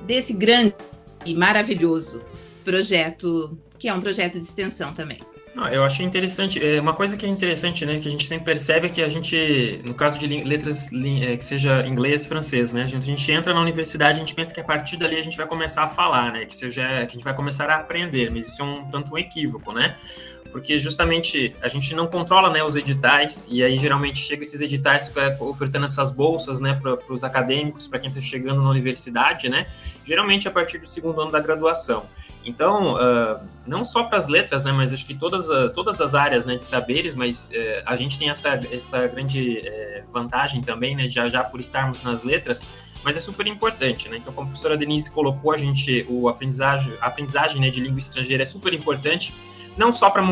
desse grande e maravilhoso projeto, que é um projeto de extensão também. Não, eu achei interessante. É, uma coisa que é interessante, né, que a gente sempre percebe é que a gente, no caso de letras é, que seja inglês, francês, né, a gente, a gente, entra na universidade, a gente pensa que a partir dali a gente vai começar a falar, né, que, seja, que a gente vai começar a aprender, mas isso é um tanto um equívoco, né? Porque justamente a gente não controla né, os editais, e aí geralmente chega esses editais ofertando essas bolsas né, para os acadêmicos, para quem está chegando na universidade, né, geralmente a partir do segundo ano da graduação. Então, uh, não só para as letras, né, mas acho que todas, uh, todas as áreas né, de saberes, mas uh, a gente tem essa, essa grande eh, vantagem também, né, já, já por estarmos nas letras, mas é super importante, né? Então, como a professora Denise colocou, a gente, o aprendizagem, a aprendizagem né, de língua estrangeira é super importante, não só para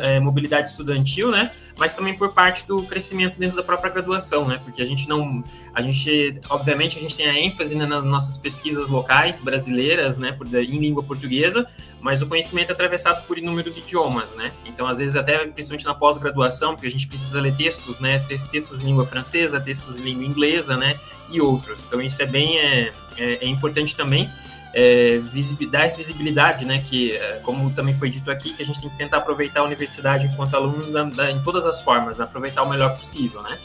é, mobilidade estudantil, né, mas também por parte do crescimento dentro da própria graduação, né, porque a gente não, a gente, obviamente, a gente tem a ênfase né, nas nossas pesquisas locais brasileiras, né, em língua portuguesa, mas o conhecimento é atravessado por inúmeros idiomas, né, então às vezes até principalmente na pós-graduação, porque a gente precisa ler textos, né, textos em língua francesa, textos em língua inglesa, né, e outros, então isso é bem, é, é, é importante também, é, visibilidade, visibilidade, né? Que, é, como também foi dito aqui, que a gente tem que tentar aproveitar a universidade enquanto aluno da, da, em todas as formas, aproveitar o melhor possível, né?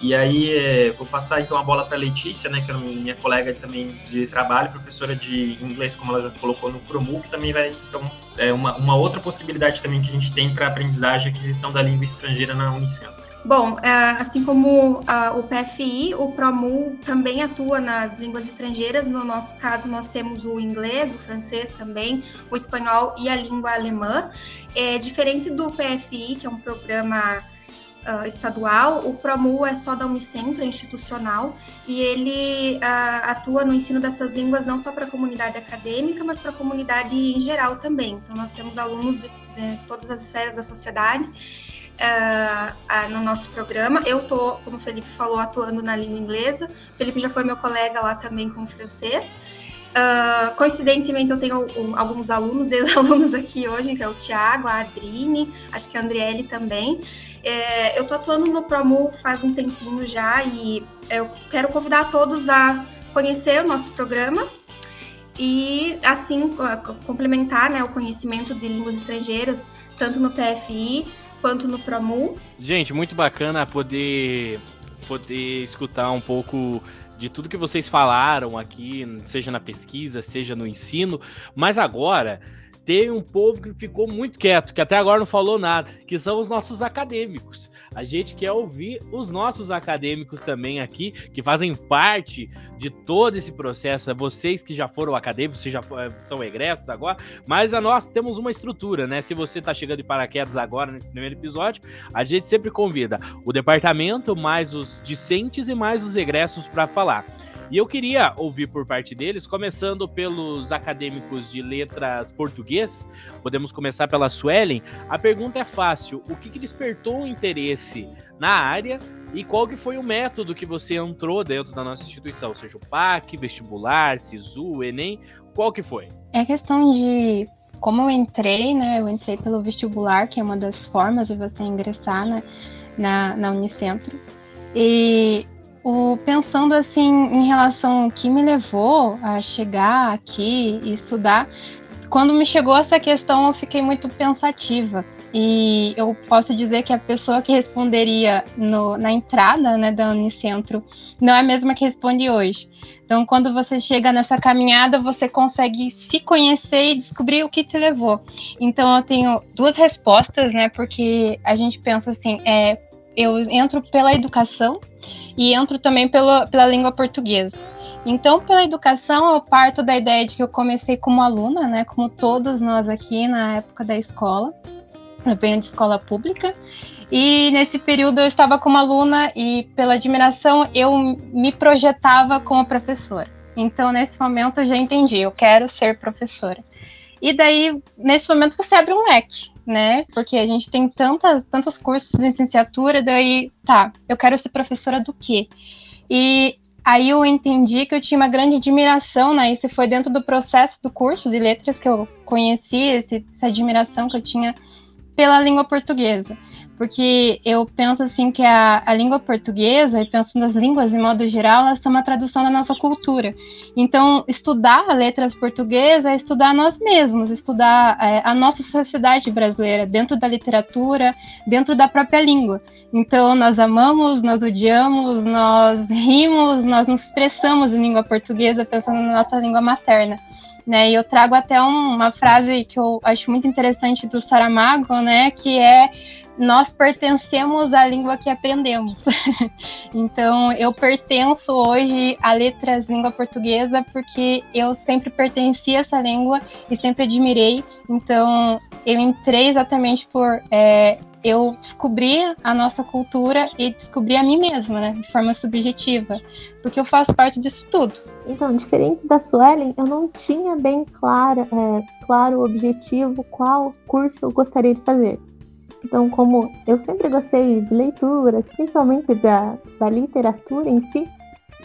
E aí, é, vou passar então a bola para Letícia, né, que é minha colega também de trabalho, professora de inglês, como ela já colocou no Promu, que também vai, então, é uma, uma outra possibilidade também que a gente tem para aprendizagem e aquisição da língua estrangeira na Unicentro. Bom, é, assim como o PFI, o PROMU também atua nas línguas estrangeiras. No nosso caso, nós temos o inglês, o francês também, o espanhol e a língua alemã. É diferente do PFI, que é um programa uh, estadual, o PROMU é só da Unicentro, é institucional, e ele uh, atua no ensino dessas línguas não só para a comunidade acadêmica, mas para a comunidade em geral também. Então, nós temos alunos de, de todas as esferas da sociedade uh, no nosso programa. Eu estou, como o Felipe falou, atuando na língua inglesa. O Felipe já foi meu colega lá também com francês. Uh, coincidentemente, eu tenho um, alguns alunos, ex-alunos aqui hoje, que é o Tiago, a Adrine, acho que a Andriele também. É, eu estou atuando no Promu faz um tempinho já e eu quero convidar todos a conhecer o nosso programa e, assim, complementar né, o conhecimento de línguas estrangeiras, tanto no PFI quanto no Promu. Gente, muito bacana poder poder escutar um pouco de tudo que vocês falaram aqui, seja na pesquisa, seja no ensino, mas agora tem um povo que ficou muito quieto, que até agora não falou nada, que são os nossos acadêmicos. A gente quer ouvir os nossos acadêmicos também aqui, que fazem parte de todo esse processo. É vocês que já foram acadêmicos, vocês já eh, são egressos agora, mas a nós temos uma estrutura, né? Se você está chegando de paraquedas agora nesse primeiro episódio, a gente sempre convida o departamento, mais os discentes e mais os egressos para falar. E eu queria ouvir por parte deles, começando pelos acadêmicos de letras português, podemos começar pela Suelen. A pergunta é fácil: o que, que despertou o interesse na área e qual que foi o método que você entrou dentro da nossa instituição? Seja o PAC, vestibular, SISU, Enem, qual que foi? É questão de como eu entrei, né? Eu entrei pelo vestibular, que é uma das formas de você ingressar né, na, na Unicentro. E o, pensando assim em relação ao que me levou a chegar aqui e estudar, quando me chegou essa questão eu fiquei muito pensativa. E eu posso dizer que a pessoa que responderia no, na entrada né, da Unicentro não é a mesma que responde hoje. Então, quando você chega nessa caminhada, você consegue se conhecer e descobrir o que te levou. Então, eu tenho duas respostas, né? Porque a gente pensa assim, é, eu entro pela educação e entro também pelo, pela língua portuguesa. Então, pela educação, eu parto da ideia de que eu comecei como aluna, né, como todos nós aqui na época da escola. Eu venho de escola pública e nesse período eu estava como aluna e pela admiração eu me projetava como professora. Então nesse momento eu já entendi, eu quero ser professora. E daí nesse momento você abre um leque, né? Porque a gente tem tantas, tantos cursos de licenciatura, daí tá, eu quero ser professora do quê? E aí eu entendi que eu tinha uma grande admiração, né? Isso foi dentro do processo do curso de letras que eu conheci, esse, essa admiração que eu tinha pela língua portuguesa porque eu penso assim que a, a língua portuguesa, e pensando nas línguas em modo geral, elas são uma tradução da nossa cultura. Então, estudar letras portuguesas é estudar nós mesmos, estudar é, a nossa sociedade brasileira, dentro da literatura, dentro da própria língua. Então, nós amamos, nós odiamos, nós rimos, nós nos expressamos em língua portuguesa, pensando na nossa língua materna. Né, e eu trago até um, uma frase que eu acho muito interessante do Saramago, né, que é nós pertencemos à língua que aprendemos. então, eu pertenço hoje a letras língua portuguesa porque eu sempre pertenci a essa língua e sempre admirei. Então, eu entrei exatamente por é, eu descobrir a nossa cultura e descobrir a mim mesma, né, de forma subjetiva, porque eu faço parte disso tudo. Então, diferente da Suelen, eu não tinha bem clara, é, claro o objetivo, qual curso eu gostaria de fazer. Então, como eu sempre gostei de leituras, principalmente da, da literatura em si,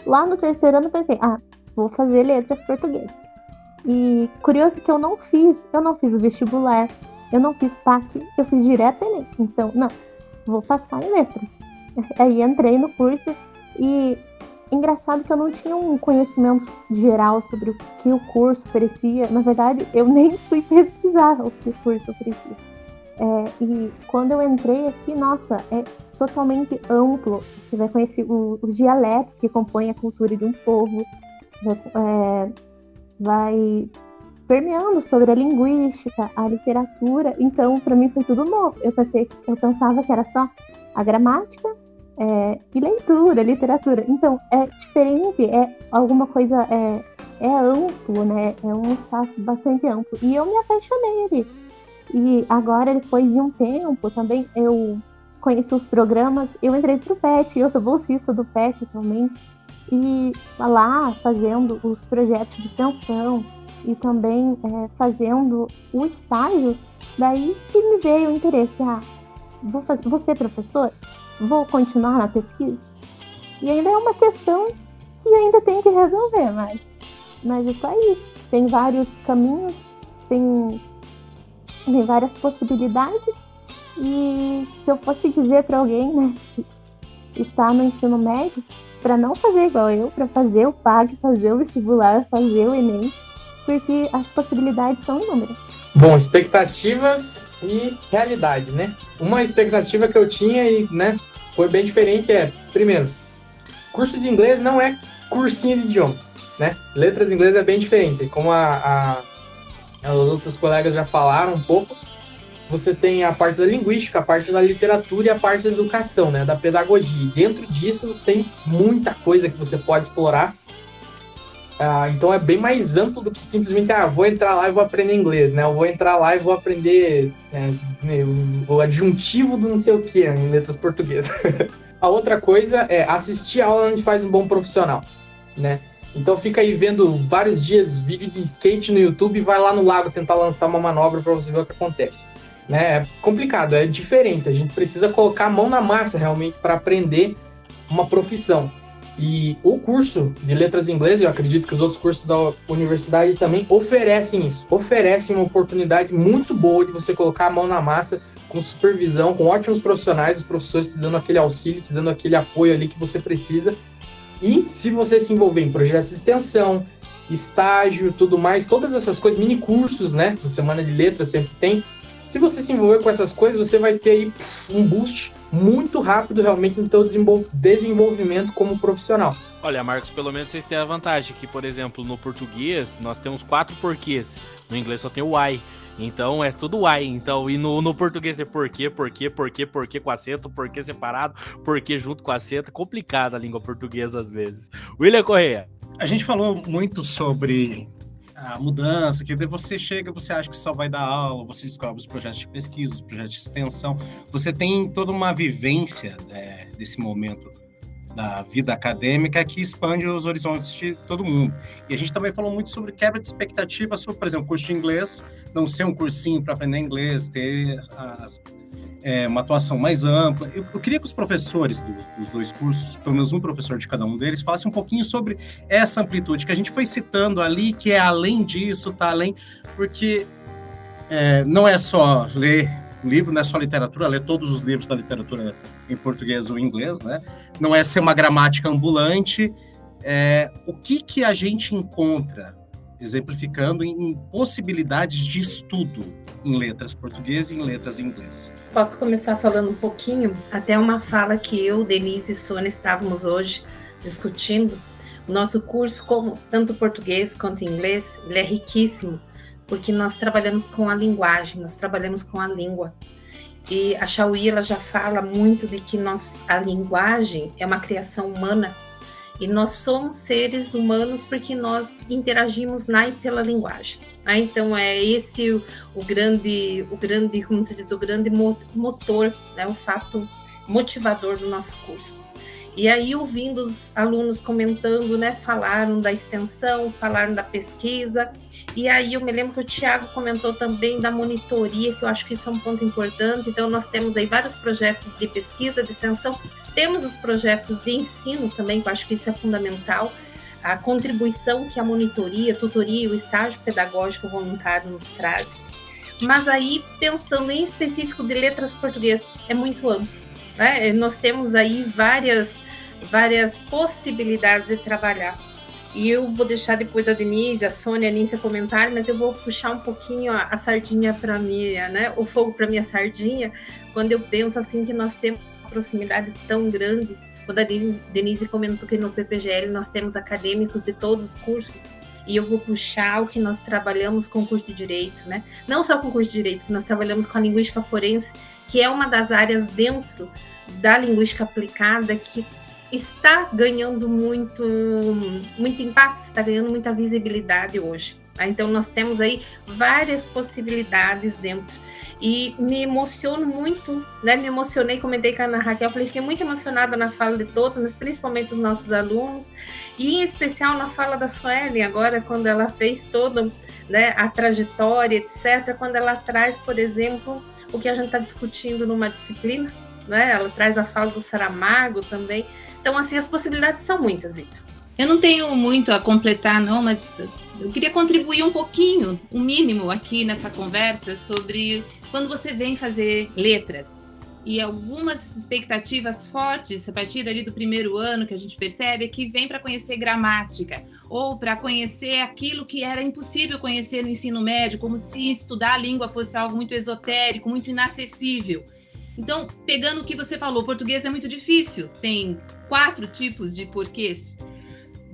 lá no terceiro ano pensei, ah, vou fazer letras portuguesas. E curioso que eu não fiz, eu não fiz o vestibular, eu não fiz PAC, eu fiz direto Enem. Então, não, vou passar em letras. Aí entrei no curso e engraçado que eu não tinha um conhecimento geral sobre o que o curso oferecia. Na verdade, eu nem fui pesquisar o que o curso oferecia. É, e quando eu entrei aqui, nossa, é totalmente amplo. Você vai conhecer o, os dialetos que compõem a cultura de um povo, é, vai permeando sobre a linguística, a literatura. Então, para mim foi tudo novo. Eu pensei, eu pensava que era só a gramática é, e leitura, literatura. Então, é diferente, é alguma coisa é, é amplo, né? É um espaço bastante amplo. E eu me apaixonei ali. E agora, depois de um tempo, também eu conheci os programas, eu entrei pro PET, eu sou bolsista do PET atualmente, e lá fazendo os projetos de extensão e também é, fazendo o estágio, daí que me veio o interesse, ah, vou, fazer, vou ser professor? Vou continuar na pesquisa? E ainda é uma questão que ainda tem que resolver, mas, mas tô aí. Tem vários caminhos, tem tem várias possibilidades. E se eu fosse dizer para alguém, né, que está no ensino médio, para não fazer igual eu, para fazer o PAG, fazer o vestibular, fazer o Enem, porque as possibilidades são inúmeras. Bom, expectativas e realidade, né? Uma expectativa que eu tinha e, né, foi bem diferente é, primeiro, curso de inglês não é cursinho de idioma, né? Letras em inglês é bem diferente. Como a, a os outros colegas já falaram um pouco. Você tem a parte da linguística, a parte da literatura e a parte da educação, né, da pedagogia. E dentro disso você tem muita coisa que você pode explorar. Ah, então é bem mais amplo do que simplesmente, ah, vou entrar lá e vou aprender inglês, né? Eu vou entrar lá e vou aprender é, o adjuntivo do não sei o que em letras portuguesas. a outra coisa é assistir a aula onde faz um bom profissional, né? Então fica aí vendo vários dias vídeo de skate no YouTube e vai lá no lago tentar lançar uma manobra para você ver o que acontece. Né? É complicado, é diferente. A gente precisa colocar a mão na massa realmente para aprender uma profissão. E o curso de letras inglês, eu acredito que os outros cursos da universidade também oferecem isso. Oferecem uma oportunidade muito boa de você colocar a mão na massa com supervisão, com ótimos profissionais, os professores te dando aquele auxílio, te dando aquele apoio ali que você precisa e se você se envolver em projetos de extensão, estágio, tudo mais, todas essas coisas, mini cursos, né? Na semana de letras sempre tem. Se você se envolver com essas coisas, você vai ter aí um boost muito rápido realmente no seu desenvolvimento como profissional. Olha, Marcos, pelo menos vocês têm a vantagem que, por exemplo, no português nós temos quatro porquês, no inglês só tem o why. Então é tudo why. Então, e no, no português é porquê, porquê, porquê, porquê com acento, porquê separado, porquê junto com acento. Complicada a língua portuguesa às vezes. William Correia. A gente falou muito sobre a mudança, que você chega, você acha que só vai dar aula, você descobre os projetos de pesquisa, os projetos de extensão, você tem toda uma vivência é, desse momento da vida acadêmica que expande os horizontes de todo mundo. E a gente também falou muito sobre quebra de expectativa sobre, por exemplo, curso de inglês, não ser um cursinho para aprender inglês, ter as, é, uma atuação mais ampla. Eu, eu queria que os professores dos, dos, dois cursos, pelo menos um professor de cada um deles, falassem um pouquinho sobre essa amplitude que a gente foi citando ali, que é além disso, tá além, porque é, não é só ler livro, não é só literatura, ler todos os livros da literatura em português ou inglês, né? Não é ser uma gramática ambulante. É, o que que a gente encontra, exemplificando, em possibilidades de estudo em letras português e em letras inglês? Posso começar falando um pouquinho? Até uma fala que eu, Denise e Sônia estávamos hoje discutindo. O nosso curso, como tanto português quanto inglês, ele é riquíssimo, porque nós trabalhamos com a linguagem, nós trabalhamos com a língua. E a Chauí, ela já fala muito de que nós, a linguagem é uma criação humana e nós somos seres humanos porque nós interagimos na e pela linguagem. Ah, então é esse o, o, grande, o grande, como se diz, o grande motor, né, o fato motivador do nosso curso. E aí, ouvindo os alunos comentando, né, falaram da extensão, falaram da pesquisa, e aí eu me lembro que o Tiago comentou também da monitoria, que eu acho que isso é um ponto importante. Então, nós temos aí vários projetos de pesquisa, de extensão, temos os projetos de ensino também, que eu acho que isso é fundamental, a contribuição que a monitoria, a tutoria e o estágio pedagógico voluntário nos trazem. Mas aí, pensando em específico de letras portuguesas, é muito amplo né? Nós temos aí várias, várias possibilidades de trabalhar. E eu vou deixar depois a Denise, a Sônia, a Nícia comentar, mas eu vou puxar um pouquinho a, a sardinha para mim, né? O fogo para minha sardinha, quando eu penso assim que nós temos uma proximidade tão grande. Quando a Denise, comentou que no PPGL nós temos acadêmicos de todos os cursos, e eu vou puxar o que nós trabalhamos com o curso de direito, né? Não só com o curso de direito, que nós trabalhamos com a linguística forense, que é uma das áreas dentro da linguística aplicada que está ganhando muito, muito impacto, está ganhando muita visibilidade hoje. Tá? Então, nós temos aí várias possibilidades dentro. E me emociono muito, né? Me emocionei, comentei com a Ana Raquel, falei, fiquei muito emocionada na fala de todos, mas principalmente os nossos alunos, e em especial na fala da Sueli, agora, quando ela fez toda né, a trajetória, etc., quando ela traz, por exemplo, o que a gente está discutindo numa disciplina, né? Ela traz a fala do Saramago também. Então, assim, as possibilidades são muitas, Vitor. Eu não tenho muito a completar, não, mas eu queria contribuir um pouquinho, um mínimo aqui nessa conversa sobre quando você vem fazer letras e algumas expectativas fortes a partir ali do primeiro ano que a gente percebe é que vem para conhecer gramática ou para conhecer aquilo que era impossível conhecer no ensino médio, como se estudar a língua fosse algo muito esotérico, muito inacessível. Então, pegando o que você falou, português é muito difícil, tem quatro tipos de porquês.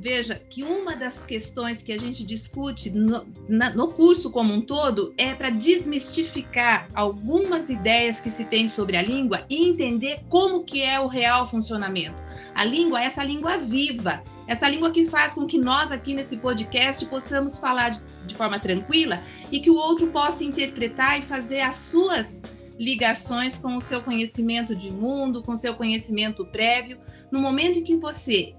Veja que uma das questões que a gente discute no, na, no curso como um todo é para desmistificar algumas ideias que se tem sobre a língua e entender como que é o real funcionamento. A língua é essa língua viva, essa língua que faz com que nós aqui nesse podcast possamos falar de, de forma tranquila e que o outro possa interpretar e fazer as suas ligações com o seu conhecimento de mundo, com o seu conhecimento prévio. No momento em que você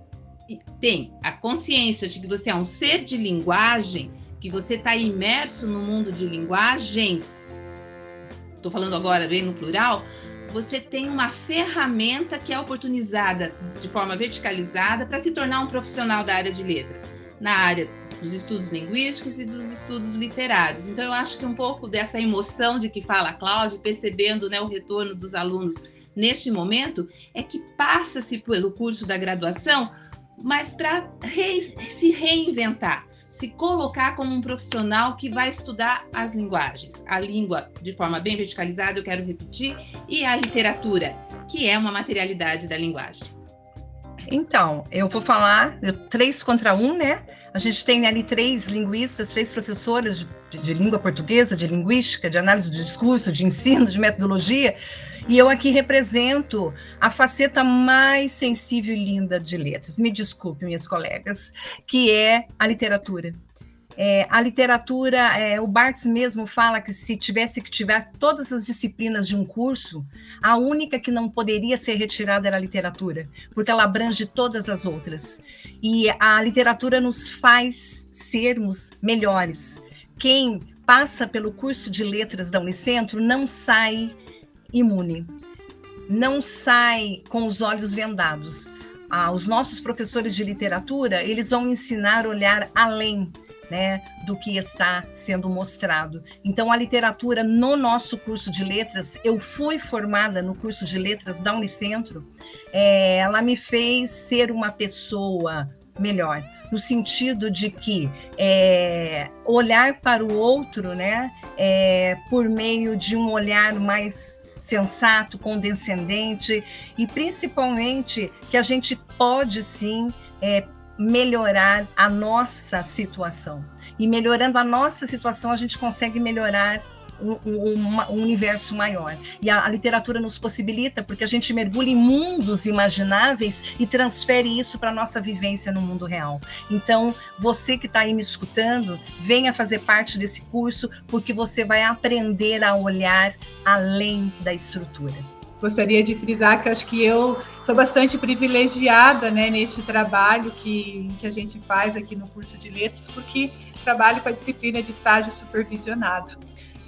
tem a consciência de que você é um ser de linguagem, que você está imerso no mundo de linguagens, estou falando agora bem no plural, você tem uma ferramenta que é oportunizada de forma verticalizada para se tornar um profissional da área de letras, na área dos estudos linguísticos e dos estudos literários. Então, eu acho que um pouco dessa emoção de que fala a Cláudia, percebendo né, o retorno dos alunos neste momento, é que passa-se pelo curso da graduação, mas para re se reinventar, se colocar como um profissional que vai estudar as linguagens, a língua de forma bem verticalizada, eu quero repetir, e a literatura, que é uma materialidade da linguagem. Então, eu vou falar três contra um, né? A gente tem ali três linguistas, três professoras de, de, língua portuguesa, de linguística, de análise de discurso, de ensino, de metodologia, e eu aqui represento a faceta mais sensível e linda de letras. Me desculpe, minhas colegas, que é a literatura. É, a literatura, é, o Barthes mesmo fala que se tivesse que tiver todas as disciplinas de um curso, a única que não poderia ser retirada era a literatura, porque ela abrange todas as outras. E a literatura nos faz sermos melhores. Quem passa pelo curso de letras da Unicentro não sai imune, não sai com os olhos vendados. Ah, os nossos professores de literatura, eles vão ensinar a olhar além né, do que está sendo mostrado. Então, a literatura no nosso curso de letras, eu fui formada no curso de letras da Unicentro, é, ela me fez ser uma pessoa melhor, no sentido de que é, olhar para o outro, né, é, por meio de um olhar mais sensato, condescendente, e principalmente que a gente pode sim é, melhorar a nossa situação. E melhorando a nossa situação, a gente consegue melhorar um, um, um, universo maior. E a, a, literatura nos possibilita, porque a gente mergulha em mundos imagináveis e transfere isso para a nossa vivência no mundo real. Então, você que está aí me escutando, venha fazer parte desse curso, porque você vai aprender a olhar além da estrutura gostaria de frisar que acho que eu sou bastante privilegiada né, neste trabalho que, que a gente faz aqui no curso de letras, porque trabalho com a disciplina de estágio supervisionado.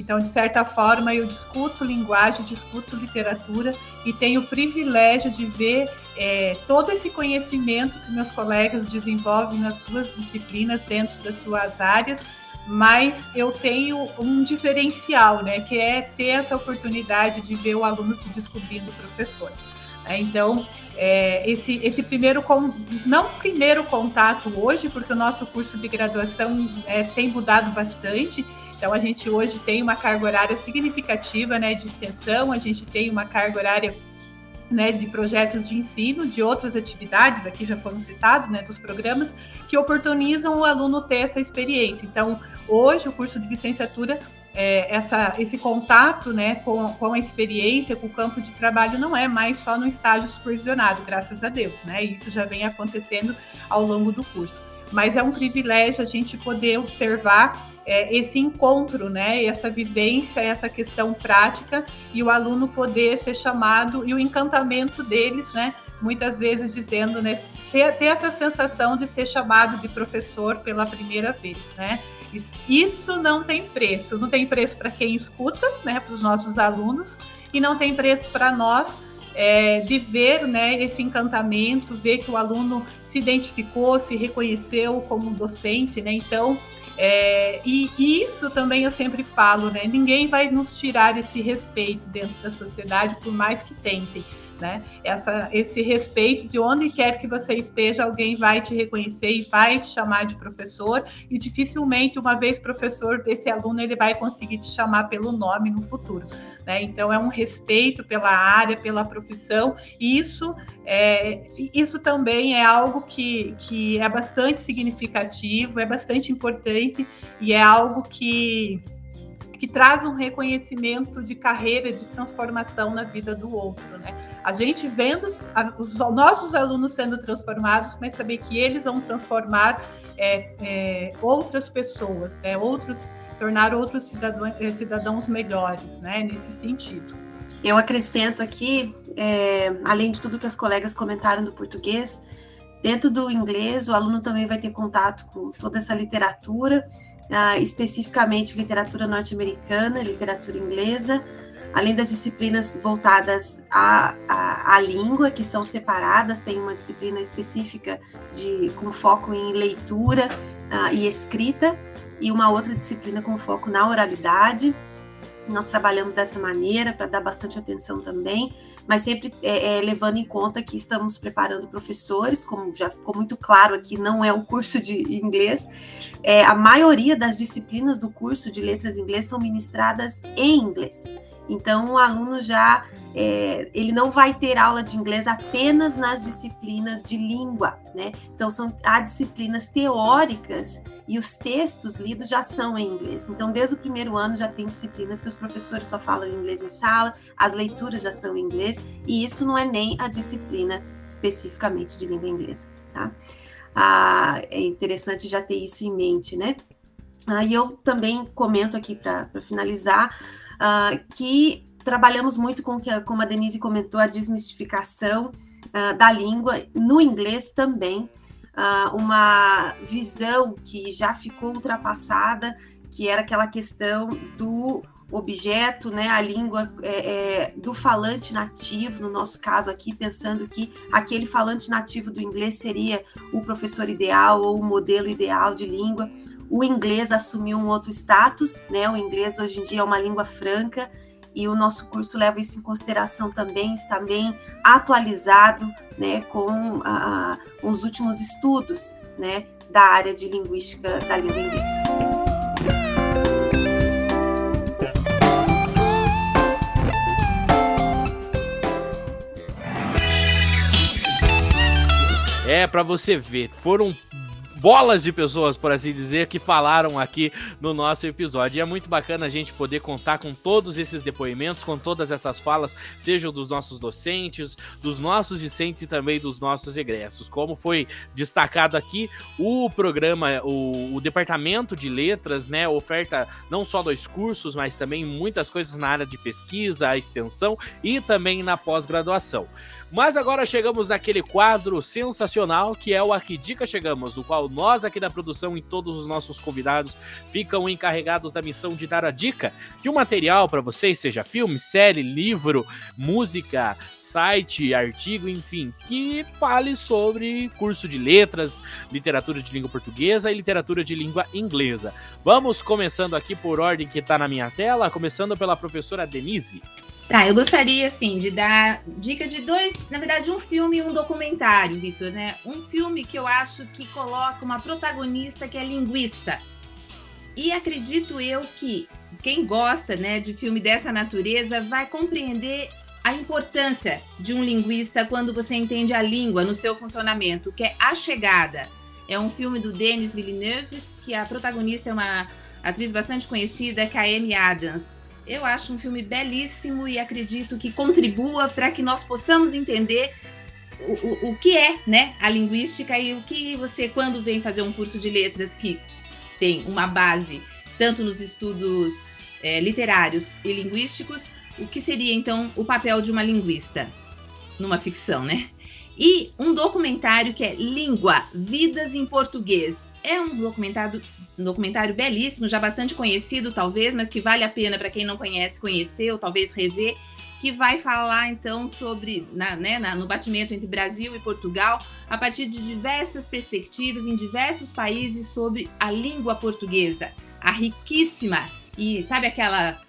Então, de certa forma, eu discuto linguagem, discuto literatura e tenho o privilégio de ver é, todo esse conhecimento que meus colegas desenvolvem nas suas disciplinas, dentro das suas áreas, mas eu tenho um diferencial, né, que é ter essa oportunidade de ver o aluno se descobrindo professor. Né? Então, é, esse, esse primeiro, não primeiro contato hoje, porque o nosso curso de graduação é, tem mudado bastante, então a gente hoje tem uma carga horária significativa né, de extensão, a gente tem uma carga horária né, de projetos de ensino, de outras atividades, aqui já foram citados, né, dos programas, que oportunizam o aluno ter essa experiência. Então, hoje, o curso de licenciatura, é, essa, esse contato né, com, com a experiência, com o campo de trabalho, não é mais só no estágio supervisionado, graças a Deus, né? Isso já vem acontecendo ao longo do curso. Mas é um privilégio a gente poder observar é, esse encontro, né, essa vivência, essa questão prática e o aluno poder ser chamado e o encantamento deles, né, muitas vezes dizendo, né, ser, ter essa sensação de ser chamado de professor pela primeira vez, né. Isso não tem preço, não tem preço para quem escuta, né, para os nossos alunos, e não tem preço para nós é, de ver né, esse encantamento, ver que o aluno se identificou, se reconheceu como docente, né? Então, é, e, isso também eu sempre falo, né? Ninguém vai nos tirar esse respeito dentro da sociedade, por mais que tentem. Né? Essa, esse respeito de onde quer que você esteja, alguém vai te reconhecer e vai te chamar de professor, e dificilmente, uma vez professor desse aluno, ele vai conseguir te chamar pelo nome no futuro. Né? Então, é um respeito pela área, pela profissão, e isso, é, isso também é algo que, que é bastante significativo, é bastante importante e é algo que que traz um reconhecimento de carreira, de transformação na vida do outro, né? A gente vendo os, os nossos alunos sendo transformados, mas saber que eles vão transformar é, é, outras pessoas, né? Outros tornar outros cidadãos, é, cidadãos melhores, né? Nesse sentido. Eu acrescento aqui, é, além de tudo que as colegas comentaram do português, dentro do inglês, o aluno também vai ter contato com toda essa literatura uh, especificamente literatura norte-americana, literatura inglesa, além das disciplinas voltadas à, à, à, língua, que são separadas, tem uma disciplina específica de, com foco em leitura uh, e escrita, e uma outra disciplina com foco na oralidade. Nós trabalhamos dessa maneira para dar bastante atenção também, mas sempre é, é, levando em conta que estamos preparando professores, como já ficou muito claro aqui, não é um curso de inglês. É, a maioria das disciplinas do curso de letras inglês são ministradas em inglês. Então, o aluno já é, ele não vai ter aula de inglês apenas nas disciplinas de língua, né? Então, são há disciplinas teóricas e os textos lidos já são em inglês. Então, desde o primeiro ano já tem disciplinas que os professores só falam inglês em sala, as leituras já são em inglês, e isso não é nem a disciplina especificamente de língua inglesa, tá? Ah, é interessante já ter isso em mente, né? Uh, e eu também comento aqui para finalizar uh, que trabalhamos muito com, como a Denise comentou, a desmistificação uh, da língua, no inglês também, uma visão que já ficou ultrapassada, que era aquela questão do objeto, né, a língua é, é, do falante nativo, no nosso caso aqui, pensando que aquele falante nativo do inglês seria o professor ideal ou o modelo ideal de língua. O inglês assumiu um outro status, né? O inglês hoje em dia é uma língua franca e o nosso curso leva isso em consideração também, está bem atualizado, né, com a, os últimos estudos, né, da área de linguística da língua inglesa. É, para você ver, foram bolas de pessoas, por assim dizer, que falaram aqui no nosso episódio. E é muito bacana a gente poder contar com todos esses depoimentos, com todas essas falas, sejam dos nossos docentes, dos nossos discentes e também dos nossos egressos. Como foi destacado aqui, o programa, o, o departamento de letras, né, oferta não só dois cursos, mas também muitas coisas na área de pesquisa, extensão e também na pós-graduação. Mas agora chegamos naquele quadro sensacional que é o Aqui Dica Chegamos, no qual nós aqui da produção e todos os nossos convidados ficam encarregados da missão de dar a dica de um material para vocês, seja filme, série, livro, música, site, artigo, enfim, que fale sobre curso de letras, literatura de língua portuguesa e literatura de língua inglesa. Vamos começando aqui por ordem que está na minha tela, começando pela professora Denise. Tá, eu gostaria, assim, de dar dica de dois, na verdade, um filme e um documentário, Vitor, né? Um filme que eu acho que coloca uma protagonista que é linguista. E acredito eu que quem gosta, né, de filme dessa natureza vai compreender a importância de um linguista quando você entende a língua no seu funcionamento, que é A Chegada. É um filme do Denis Villeneuve, que a protagonista é uma atriz bastante conhecida, que é a Amy Adams. Eu acho um filme belíssimo e acredito que contribua para que nós possamos entender o, o, o, que é né, a linguística e o que você, quando vem fazer um curso de letras que tem uma base tanto nos estudos é, literários e linguísticos, o que seria então o papel de uma linguista numa ficção, né? E um documentário que é Língua, Vidas em Português. É um documentário um documentário belíssimo, já bastante conhecido talvez, mas que vale a pena para quem não conhece conhecer ou talvez rever, que vai falar então sobre, na, né, na, no batimento entre Brasil e Portugal, a partir de diversas perspectivas em diversos países sobre a língua portuguesa, a riquíssima e sabe aquela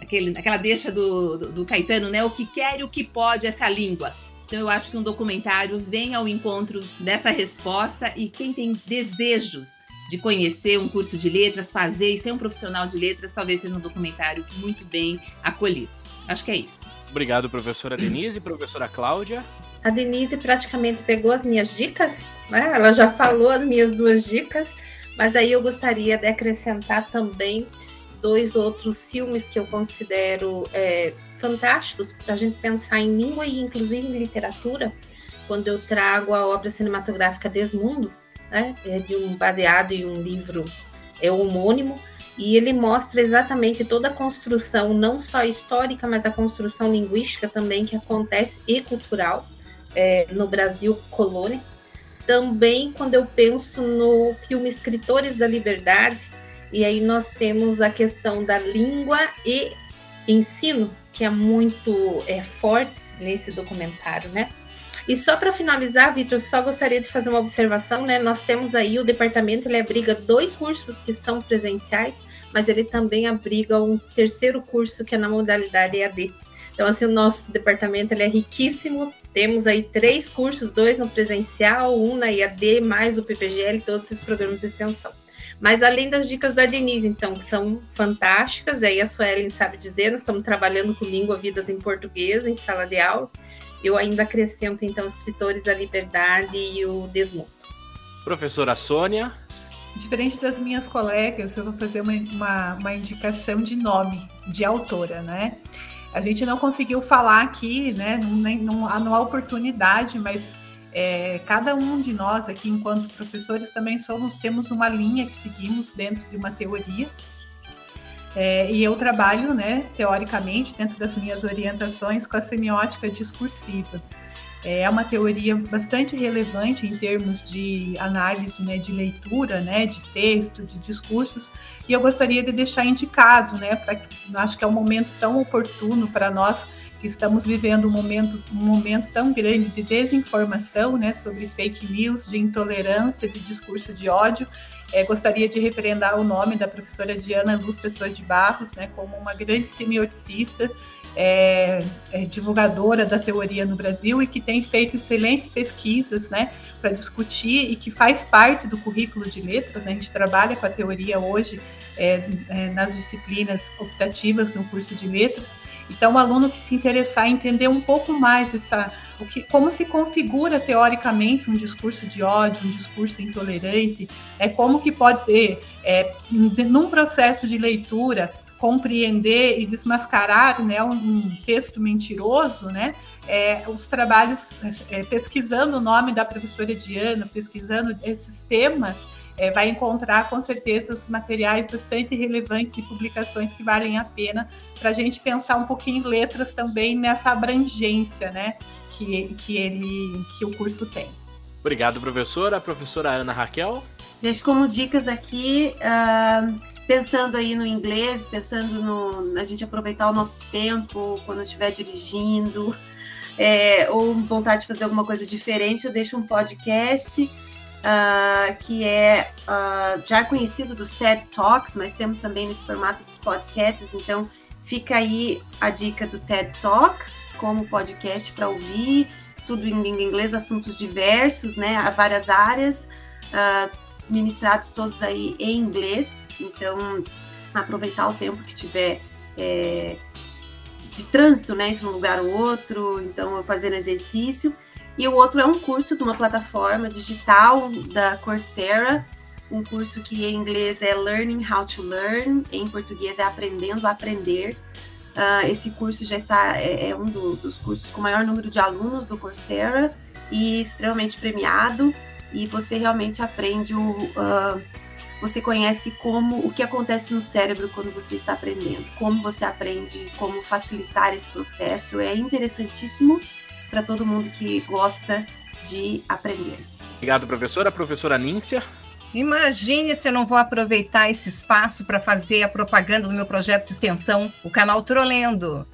aquele, aquela deixa do, do, do Caetano, né? O que quer e o que pode essa língua. Então eu acho que um documentário vem ao encontro dessa resposta e quem tem desejos de conhecer um curso de letras, fazer e ser um profissional de letras, talvez seja um documentário muito bem acolhido. Acho que é isso. Obrigado, professora Denise. Professora Cláudia. A Denise praticamente pegou as minhas dicas, né? ela já falou as minhas duas dicas, mas aí eu gostaria de acrescentar também dois outros filmes que eu considero é, fantásticos para a gente pensar em língua e inclusive em literatura, quando eu trago a obra cinematográfica Desmundo, né? É de um baseado em um livro é homônimo e ele mostra exatamente toda a construção, não só histórica, mas a construção linguística também que acontece e cultural é, no Brasil colônia. Também quando eu penso no filme Escritores da Liberdade, e aí nós temos a questão da língua e ensino, que é muito é, forte nesse documentário, né? E só para finalizar, Vitor, só gostaria de fazer uma observação, né? Nós temos aí o departamento, ele abriga dois cursos que são presenciais, mas ele também abriga um terceiro curso que é na modalidade EAD. Então, assim, o nosso departamento ele é riquíssimo. Temos aí três cursos, dois no presencial, um na IAD, mais o PPGL, todos esses programas de extensão. Mas além das dicas da Denise, então, que são fantásticas, aí a Suelen sabe dizer, nós estamos trabalhando com língua vidas em português, em sala de aula. Eu ainda acrescento, então, escritores da liberdade e o desmudo. Professora Sônia. Diferente das minhas colegas, eu vou fazer uma, uma, uma indicação de nome, de autora, né? A gente não conseguiu falar aqui, né? Não, não, não há oportunidade, mas é, cada um de nós aqui, enquanto professores, também somos temos uma linha que seguimos dentro de uma teoria. É, e eu trabalho, né, teoricamente, dentro das minhas orientações, com a semiótica discursiva. É uma teoria bastante relevante em termos de análise, né, de leitura, né, de texto, de discursos, e eu gostaria de deixar indicado, né, para acho que é um momento tão oportuno para nós estamos vivendo um momento, um momento tão grande de desinformação, né, sobre fake news, de intolerância, de discurso de ódio. É, gostaria de referendar o nome da professora Diana Luz Pessoa de Barros, né, como uma grande semioticista, é, é, divulgadora da teoria no Brasil e que tem feito excelentes pesquisas né, para discutir e que faz parte do currículo de letras. Né? A gente trabalha com a teoria hoje é, é nas disciplinas optativas no curso de letras. Então, o aluno que se interessar em entender um pouco mais essa, o que, como se configura teoricamente um discurso de ódio, um discurso intolerante, é como que pode ter, é, num processo de leitura, compreender e desmascarar né, um, texto mentiroso, né, é, os trabalhos é, pesquisando o nome da professora Diana, pesquisando esses temas, é, vai encontrar com certeza materiais bastante relevantes e publicações que valem a pena para a gente pensar um pouquinho letras também nessa abrangência né, que, que, ele, que o curso tem. Obrigado, professora. A professora Ana Raquel. Deixo como dicas aqui, uh, pensando aí no inglês, pensando no, na gente aproveitar o nosso tempo quando estiver dirigindo, é, ou vontade de fazer alguma coisa diferente, eu deixo um podcast uh, que é uh, já conhecido dos TED Talks, mas temos também nesse formato dos podcasts, então fica aí a dica do TED Talk como podcast para ouvir, tudo em língua inglesa, assuntos diversos, né, há várias áreas, uh, ministrados todos aí em inglês, então aproveitar o tempo que tiver é, de trânsito, né, entre um lugar ou outro, então fazendo exercício. E o outro é um curso de uma plataforma digital da Coursera, um curso que em inglês é Learning How to Learn, em português é Aprendendo a Aprender. Uh, esse curso já está é, é um do, dos cursos com maior número de alunos do Coursera e extremamente premiado. E você realmente aprende o, uh, você conhece como o que acontece no cérebro quando você está aprendendo, como você aprende, como facilitar esse processo. É interessantíssimo para todo mundo que gosta de aprender. Obrigado, professora. Professora Níncia. Imagine se eu não vou aproveitar esse espaço para fazer a propaganda do meu projeto de extensão, o canal Trolendo.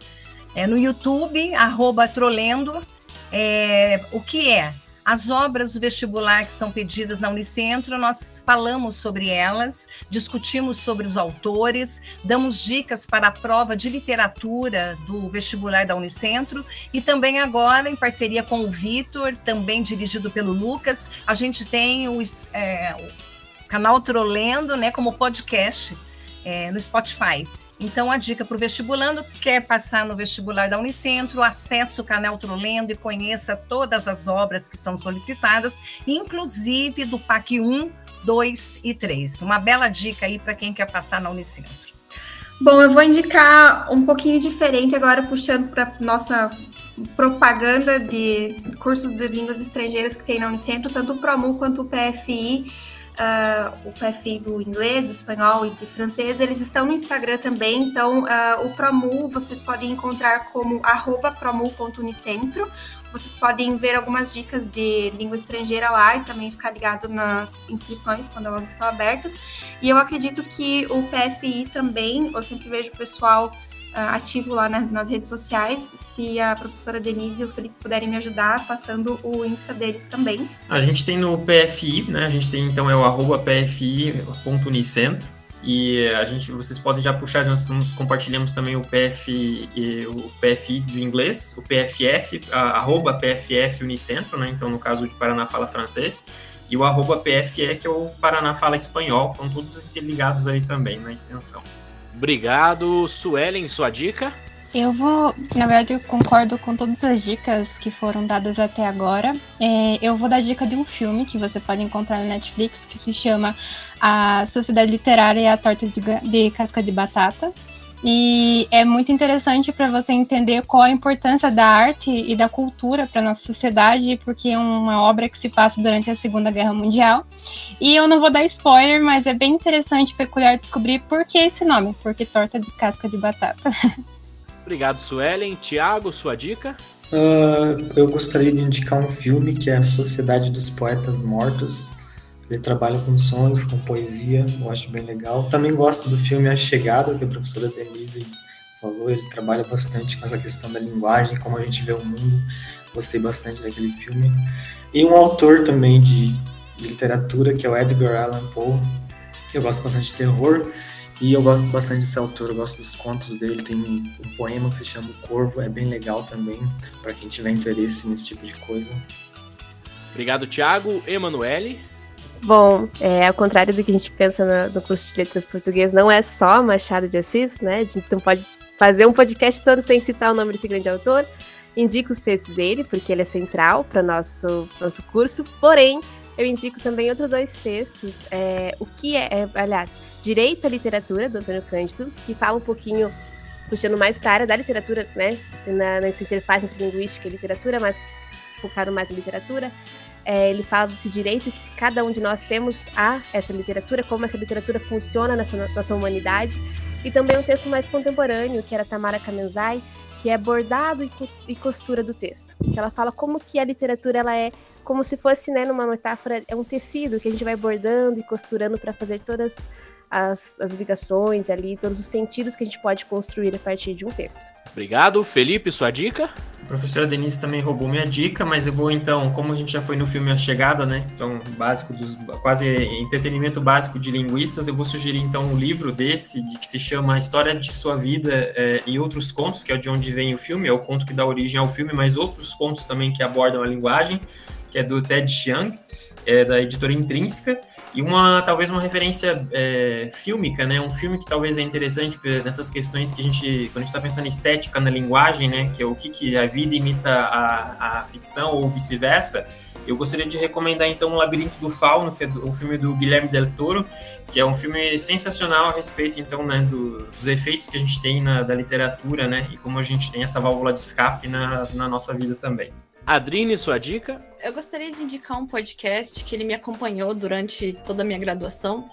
É no YouTube, arroba Trolendo. É, o que é? As obras do vestibular que são pedidas na Unicentro, nós falamos sobre elas, discutimos sobre os autores, damos dicas para a prova de literatura do vestibular da Unicentro e também agora, em parceria com o Vitor, também dirigido pelo Lucas, a gente tem o, é, o canal Trolendo né, como podcast é, no Spotify. Então, a dica para o vestibulando, quer passar no vestibular da Unicentro, acesse o canal Trolendo e conheça todas as obras que são solicitadas, inclusive do PAC 1, 2 e 3. Uma bela dica aí para quem quer passar na Unicentro. Bom, eu vou indicar um pouquinho diferente agora, puxando para nossa propaganda de cursos de línguas estrangeiras que tem na Unicentro, tanto o PROMU quanto o PFI uh, o PFI do inglês, do espanhol e de francês, eles estão no Instagram também. Então, uh, o Promu vocês podem encontrar como promu.unicentro. Vocês podem ver algumas dicas de língua estrangeira lá e também ficar ligado nas inscrições quando elas estão abertas. E eu acredito que o PFI também, eu sempre vejo o pessoal ativo lá nas, nas, redes sociais. Se a professora Denise e o Felipe puderem me ajudar, passando o Insta deles também. A gente tem no PFI, né? A gente tem então é o arroba pfi.unicentro. E a gente, vocês podem já puxar, nós compartilhamos também o PFI, o PFI do inglês, o PFF, a, arroba PFF Unicentro, né? Então, no caso de Paraná fala francês, e o arroba PFE, que é o Paraná fala espanhol, estão todos interligados aí também na extensão. Obrigado, Suelen, sua dica? Eu vou, na verdade, eu concordo com todas as dicas que foram dadas até agora. É, eu vou dar dica de um filme que você pode encontrar na Netflix que se chama A Sociedade Literária e a Torta de, de Casca de Batata. E é muito interessante para você entender qual a importância da arte e da cultura para nossa sociedade, porque é uma obra que se passa durante a Segunda Guerra Mundial. E eu não vou dar spoiler, mas é bem interessante e peculiar descobrir por que esse nome, porque torta de casca de batata. Obrigado, Suelen. Tiago, sua dica? Uh, eu gostaria de indicar um filme que é A Sociedade dos Poetas Mortos. Ele trabalha com sonhos, com poesia, eu acho bem legal. Também gosto do filme A Chegada, que a professora Denise falou. Ele trabalha bastante com essa questão da linguagem, como a gente vê o mundo. Gostei bastante daquele filme. E um autor também de, de literatura, que é o Edgar Allan Poe. Eu gosto bastante de terror. E eu gosto bastante desse autor, eu gosto dos contos dele. Tem um poema que se chama O Corvo, é bem legal também, para quem tiver interesse nesse tipo de coisa. Obrigado, Thiago. Emanuele? Bom, é, ao contrário do que a gente pensa no, no, curso de letras português, não é só Machado de Assis, né? A gente não pode fazer um podcast todo sem citar o nome desse grande autor. Indico os textos dele, porque ele é central para nosso nosso curso. Porém, eu indico também outros dois textos. É, o que é, é, aliás, Direito à Literatura, do Antônio Cândido, que fala um pouquinho, puxando mais para a área da literatura, né? Na, nessa interface entre linguística e literatura, mas focado mais em literatura. É, ele fala desse direito que cada um de nós temos a essa literatura, como essa literatura funciona nessa nossa humanidade. E também um texto mais contemporâneo, que era Tamara Kamenzai, que é bordado e costura do texto. Que ela fala como que a literatura ela é como se fosse, né, numa metáfora, é um tecido que a gente vai bordando e costurando para fazer todas as, as ligações ali, todos os sentidos que a gente pode construir a partir de um texto. Obrigado. Felipe, sua dica? A professora Denise também roubou minha dica, mas eu vou então, como a gente já foi no filme A Chegada, né? Então, básico dos quase entretenimento básico de linguistas, eu vou sugerir então um livro desse de, que se chama A História de Sua Vida é, e Outros Contos, que é de onde vem o filme, é o conto que dá origem ao filme, mas outros contos também que abordam a linguagem, que é do Ted Chiang, é da editora Intrínseca. E uma, talvez uma referência é, fílmica, né? Um filme que talvez é interessante nessas questões que a gente, quando a gente está pensando em estética na linguagem, né? Que é o que, que a vida imita a, a ficção ou vice-versa. Eu gostaria de recomendar então O Labirinto do Fauno, que é um filme do Guilherme Del Toro, que é um filme sensacional a respeito então, né, do, dos efeitos que a gente tem na da literatura, né, e como a gente tem essa válvula de escape na, na nossa vida também. Adrine, sua dica? Eu gostaria de indicar um podcast que ele me acompanhou durante toda a minha graduação,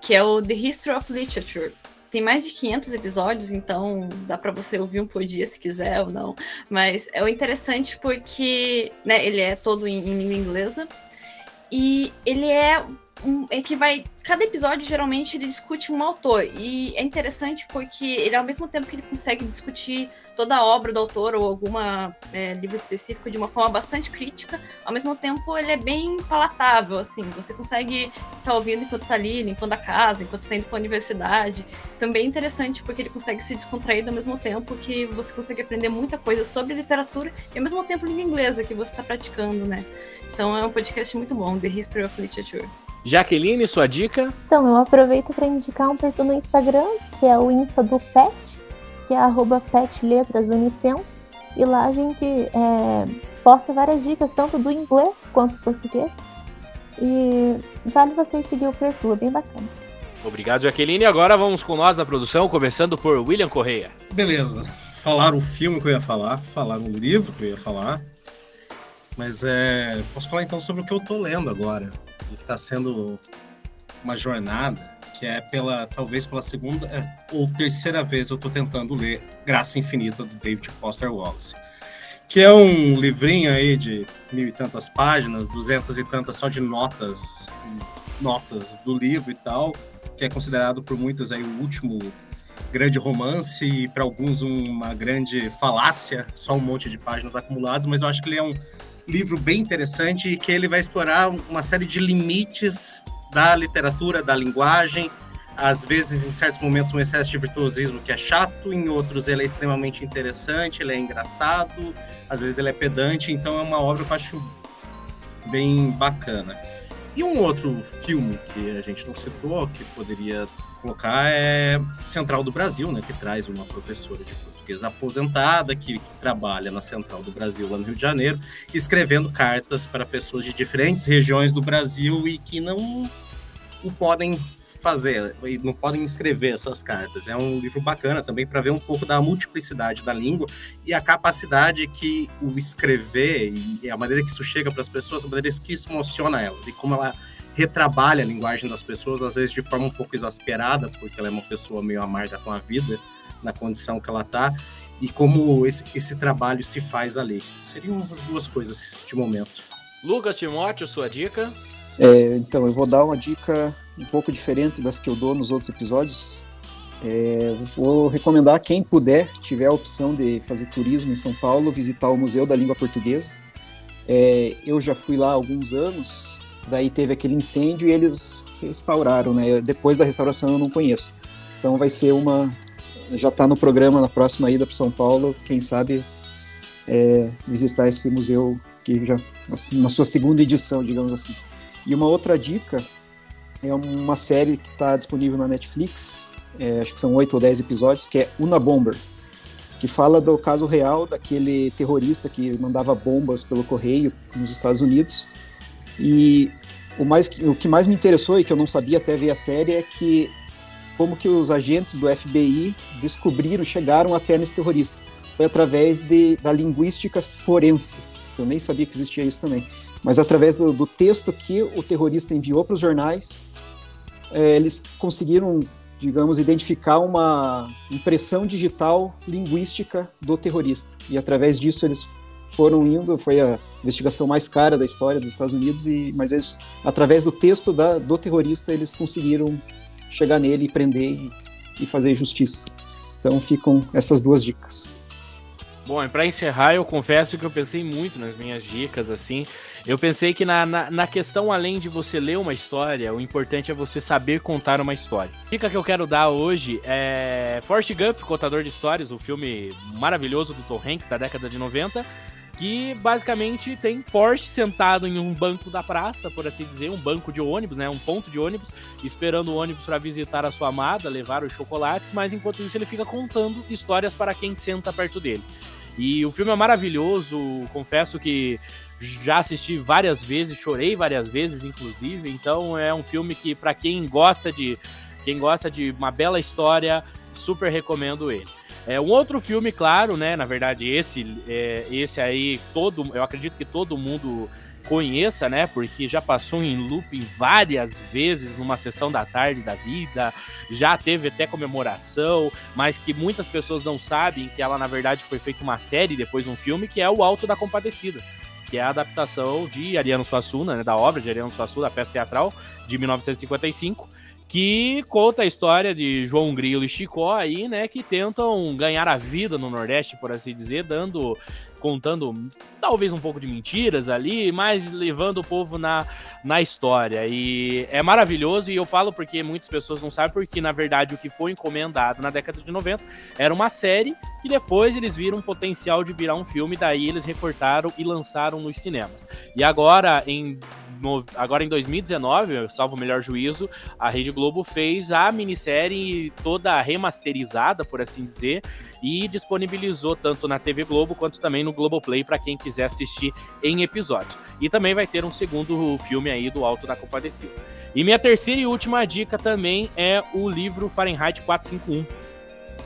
que é o The History of Literature. Tem mais de 500 episódios, então dá para você ouvir um por dia se quiser ou não. Mas é o interessante porque né, ele é todo em, em língua inglesa e ele é é que vai. Cada episódio geralmente ele discute um autor. E é interessante porque ele, ao mesmo tempo que ele consegue discutir toda a obra do autor ou alguma é, livro específico de uma forma bastante crítica, ao mesmo tempo ele é bem palatável, assim. Você consegue estar tá ouvindo enquanto está ali, limpando a casa, enquanto está indo para a universidade. Também é interessante porque ele consegue se descontrair ao mesmo tempo que você consegue aprender muita coisa sobre literatura e ao mesmo tempo língua inglesa que você está praticando, né? Então é um podcast muito bom, The History of Literature. Jaqueline, sua dica? Então, eu aproveito para indicar um perfil no Instagram, que é o Insta do PET, que é arroba petletrasunicem. E lá a gente é, posta várias dicas, tanto do inglês quanto do português. E vale vocês seguir o perfil, é bem bacana. Obrigado, Jaqueline. Agora vamos com nós na produção, começando por William Correia. Beleza. Falar o filme que eu ia falar, falar o livro que eu ia falar. Mas é. Posso falar então sobre o que eu tô lendo agora que está sendo uma jornada que é pela talvez pela segunda é, ou terceira vez eu estou tentando ler Graça Infinita do David Foster Wallace, que é um livrinho aí de mil e tantas páginas, duzentas e tantas só de notas, notas do livro e tal, que é considerado por muitas aí o último grande romance e para alguns uma grande falácia, só um monte de páginas acumuladas, mas eu acho que ele é um livro bem interessante que ele vai explorar uma série de limites da literatura, da linguagem. Às vezes, em certos momentos, um excesso de virtuosismo que é chato, em outros ele é extremamente interessante, ele é engraçado, às vezes ele é pedante, então é uma obra que eu acho bem bacana. E um outro filme que a gente não citou, que poderia colocar, é Central do Brasil, né, que traz uma professora de português aposentada que, que, trabalha na Central do Brasil, lá no Rio de Janeiro, escrevendo cartas para pessoas de diferentes regiões do Brasil e que não, não podem fazer, não podem escrever essas cartas. É um livro bacana também para ver um pouco da multiplicidade da língua e a capacidade que o escrever e a maneira que isso chega para as pessoas, a maneira que isso emociona elas e como ela retrabalha a linguagem das pessoas, às vezes de forma um pouco exasperada, porque ela é uma pessoa meio amarga com a vida, na condição que ela está, e como esse, esse trabalho se faz ali. Seriam as duas coisas de momento. Lucas Timóteo, sua dica? É, então, eu vou dar uma dica um pouco diferente das que eu dou nos outros episódios. É, vou recomendar quem puder, tiver a opção de fazer turismo em São Paulo, visitar o Museu da Língua Portuguesa. É, eu já fui lá há alguns anos, daí teve aquele incêndio e eles restauraram, né? Depois da restauração eu não conheço. Então vai ser uma. Já está no programa na próxima ida para São Paulo, quem sabe é, visitar esse museu que já assim, na sua segunda edição, digamos assim. E uma outra dica é uma série que está disponível na Netflix, é, acho que são oito ou dez episódios, que é Una Bomber, que fala do caso real daquele terrorista que mandava bombas pelo correio nos Estados Unidos. E o, mais, o que mais me interessou e que eu não sabia até ver a série é que como que os agentes do FBI descobriram, chegaram até nesse terrorista. Foi através de, da linguística forense. Eu nem sabia que existia isso também. Mas através do, do texto que o terrorista enviou para os jornais, é, eles conseguiram, digamos, identificar uma impressão digital linguística do terrorista. E através disso eles foram indo, foi a investigação mais cara da história dos Estados Unidos, e, mas eles, através do texto da, do terrorista, eles conseguiram chegar nele e prender e, e fazer justiça. Então ficam essas duas dicas. Bom, e para encerrar, eu confesso que eu pensei muito nas minhas dicas, assim. Eu pensei que na, na, na, questão, além de você ler uma história, o importante é você saber contar uma história. A dica que eu quero dar hoje é Forrest Gump, Contador de Histórias, o filme maravilhoso do Tom Hanks da década de 90 que basicamente tem Porsche sentado em um banco da praça, por assim dizer, um banco de ônibus, né, um ponto de ônibus, esperando o ônibus para visitar a sua amada, levar os chocolates, mas enquanto isso ele fica contando histórias para quem senta perto dele. E o filme é maravilhoso, confesso que já assisti várias vezes, chorei várias vezes, inclusive. Então é um filme que para quem gosta de quem gosta de uma bela história, super recomendo ele. É um outro filme, claro, né? Na verdade, esse, é, esse aí, todo, eu acredito que todo mundo conheça, né? Porque já passou em looping várias vezes numa sessão da tarde da vida, já teve até comemoração, mas que muitas pessoas não sabem que ela, na verdade, foi feita uma série, depois um filme, que é O Alto da Compadecida, que é a adaptação de Ariano Suassuna, né? Da obra de Ariano Suassuna, a peça teatral de 1955 que conta a história de João Grilo e Chicó aí, né, que tentam ganhar a vida no Nordeste, por assim dizer, dando contando talvez um pouco de mentiras ali, mas levando o povo na, na história. E é maravilhoso, e eu falo porque muitas pessoas não sabem, porque na verdade o que foi encomendado na década de 90 era uma série e depois eles viram um potencial de virar um filme, daí eles recortaram e lançaram nos cinemas. E agora, em agora em 2019, salvo o melhor juízo, a Rede Globo fez a minissérie toda remasterizada, por assim dizer, e disponibilizou tanto na TV Globo quanto também no Globoplay para quem quiser assistir em episódios. E também vai ter um segundo filme aí do Alto da Compadecida. E minha terceira e última dica também é o livro Fahrenheit 451,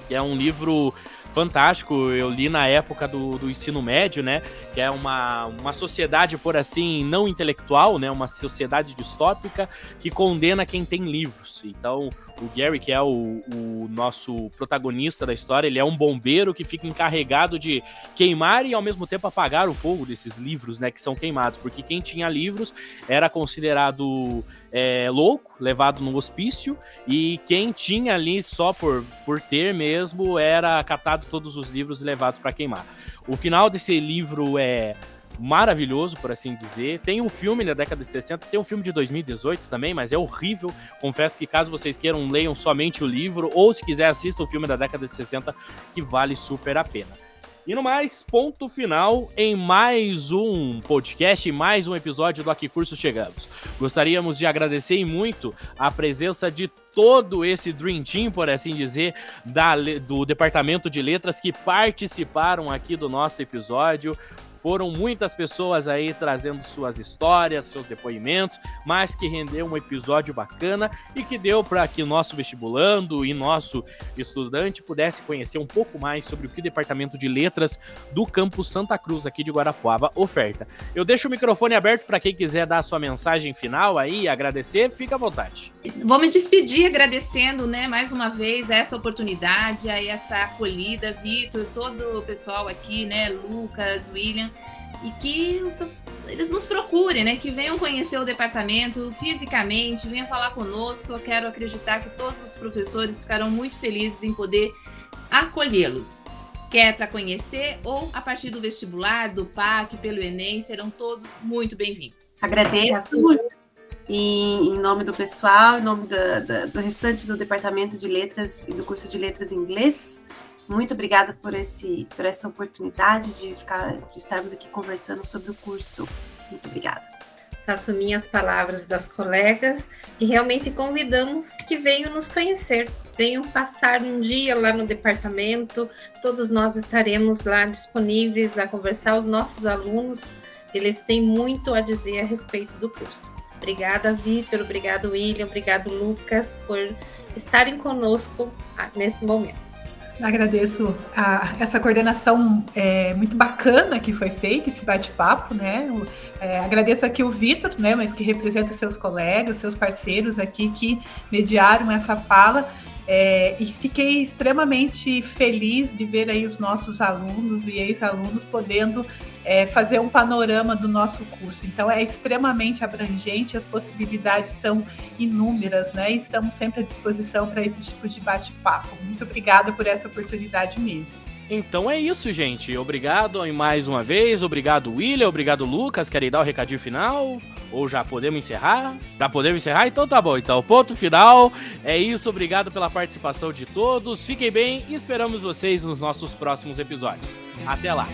que é um livro fantástico. Eu li na época do, do ensino médio, né? Que é uma, uma sociedade, por assim, não intelectual, né? Uma sociedade distópica que condena quem tem livros. Então, o Gary, que é o, o, nosso protagonista da história, ele é um bombeiro que fica encarregado de queimar e ao mesmo tempo apagar o fogo desses livros, né, que são queimados, porque quem tinha livros era considerado é, louco, levado no hospício, e quem tinha ali só por, por ter mesmo era catado todos os livros e levados para queimar. O final desse livro é maravilhoso, por assim dizer. Tem um filme da década de 60, tem um filme de 2018 também, mas é horrível. Confesso que caso vocês queiram, leiam somente o livro, ou se quiser, assistam o filme da década de 60, que vale super a pena. E no mais, ponto final em mais um podcast, mais um episódio do Aqui Curso Chegamos. Gostaríamos de agradecer muito a presença de todo esse Dream Team, por assim dizer, da, do Departamento de Letras que participaram aqui do nosso episódio Foram muitas pessoas aí trazendo suas histórias, seus depoimentos, mas que rendeu um episódio bacana e que deu para que nosso vestibulando e nosso estudante pudesse conhecer um pouco mais sobre o que o Departamento de Letras do campus Santa Cruz aqui de Guarapuava oferta. Eu deixo o microfone aberto para quem quiser dar a sua mensagem final aí, agradecer, fica à vontade. Vou me despedir agradecendo, né, mais uma vez essa oportunidade, aí essa acolhida, Vitor, todo o pessoal aqui, né, Lucas, William, e que os, eles nos procurem, né, que venham conhecer o departamento fisicamente, venham falar conosco. Eu quero acreditar que todos os professores ficarão muito felizes em poder acolhê-los. Quer para conhecer ou a partir do vestibular, do PAC, pelo Enem, serão todos muito bem-vindos. Agradeço em, nome do pessoal, em nome da, da, do restante do Departamento de Letras e do curso de Letras em Inglês. Muito obrigada por, esse, por essa oportunidade de, ficar, de estarmos aqui conversando sobre o curso. Muito obrigada. Faço minhas palavras das colegas e realmente convidamos que venham nos conhecer, venham passar um dia lá no departamento. Todos nós estaremos lá disponíveis a conversar. Os nossos alunos, eles têm muito a dizer a respeito do curso. Obrigada, Vitor. Obrigado, William. Obrigado, Lucas, por estarem conosco ah, nesse momento. Agradeço a, essa coordenação é, muito bacana que foi feita, esse bate-papo, né? É, agradeço aqui o Vitor, né? Mas que representa seus colegas, seus parceiros aqui que mediaram essa fala. É, e fiquei extremamente feliz de ver aí os nossos alunos e ex-alunos podendo é, fazer um panorama do nosso curso. Então é extremamente abrangente, as possibilidades são inúmeras, né? E estamos sempre à disposição para esse tipo de bate-papo. Muito obrigada por essa oportunidade mesmo. Então é isso, gente. Obrigado mais uma vez. Obrigado, William. Obrigado, Lucas. Querem dar o recadinho final? Ou já podemos encerrar? Já podemos encerrar? Então tá bom. Então, ponto final. É isso. Obrigado pela participação de todos. Fiquem bem e esperamos vocês nos nossos próximos episódios. Até lá.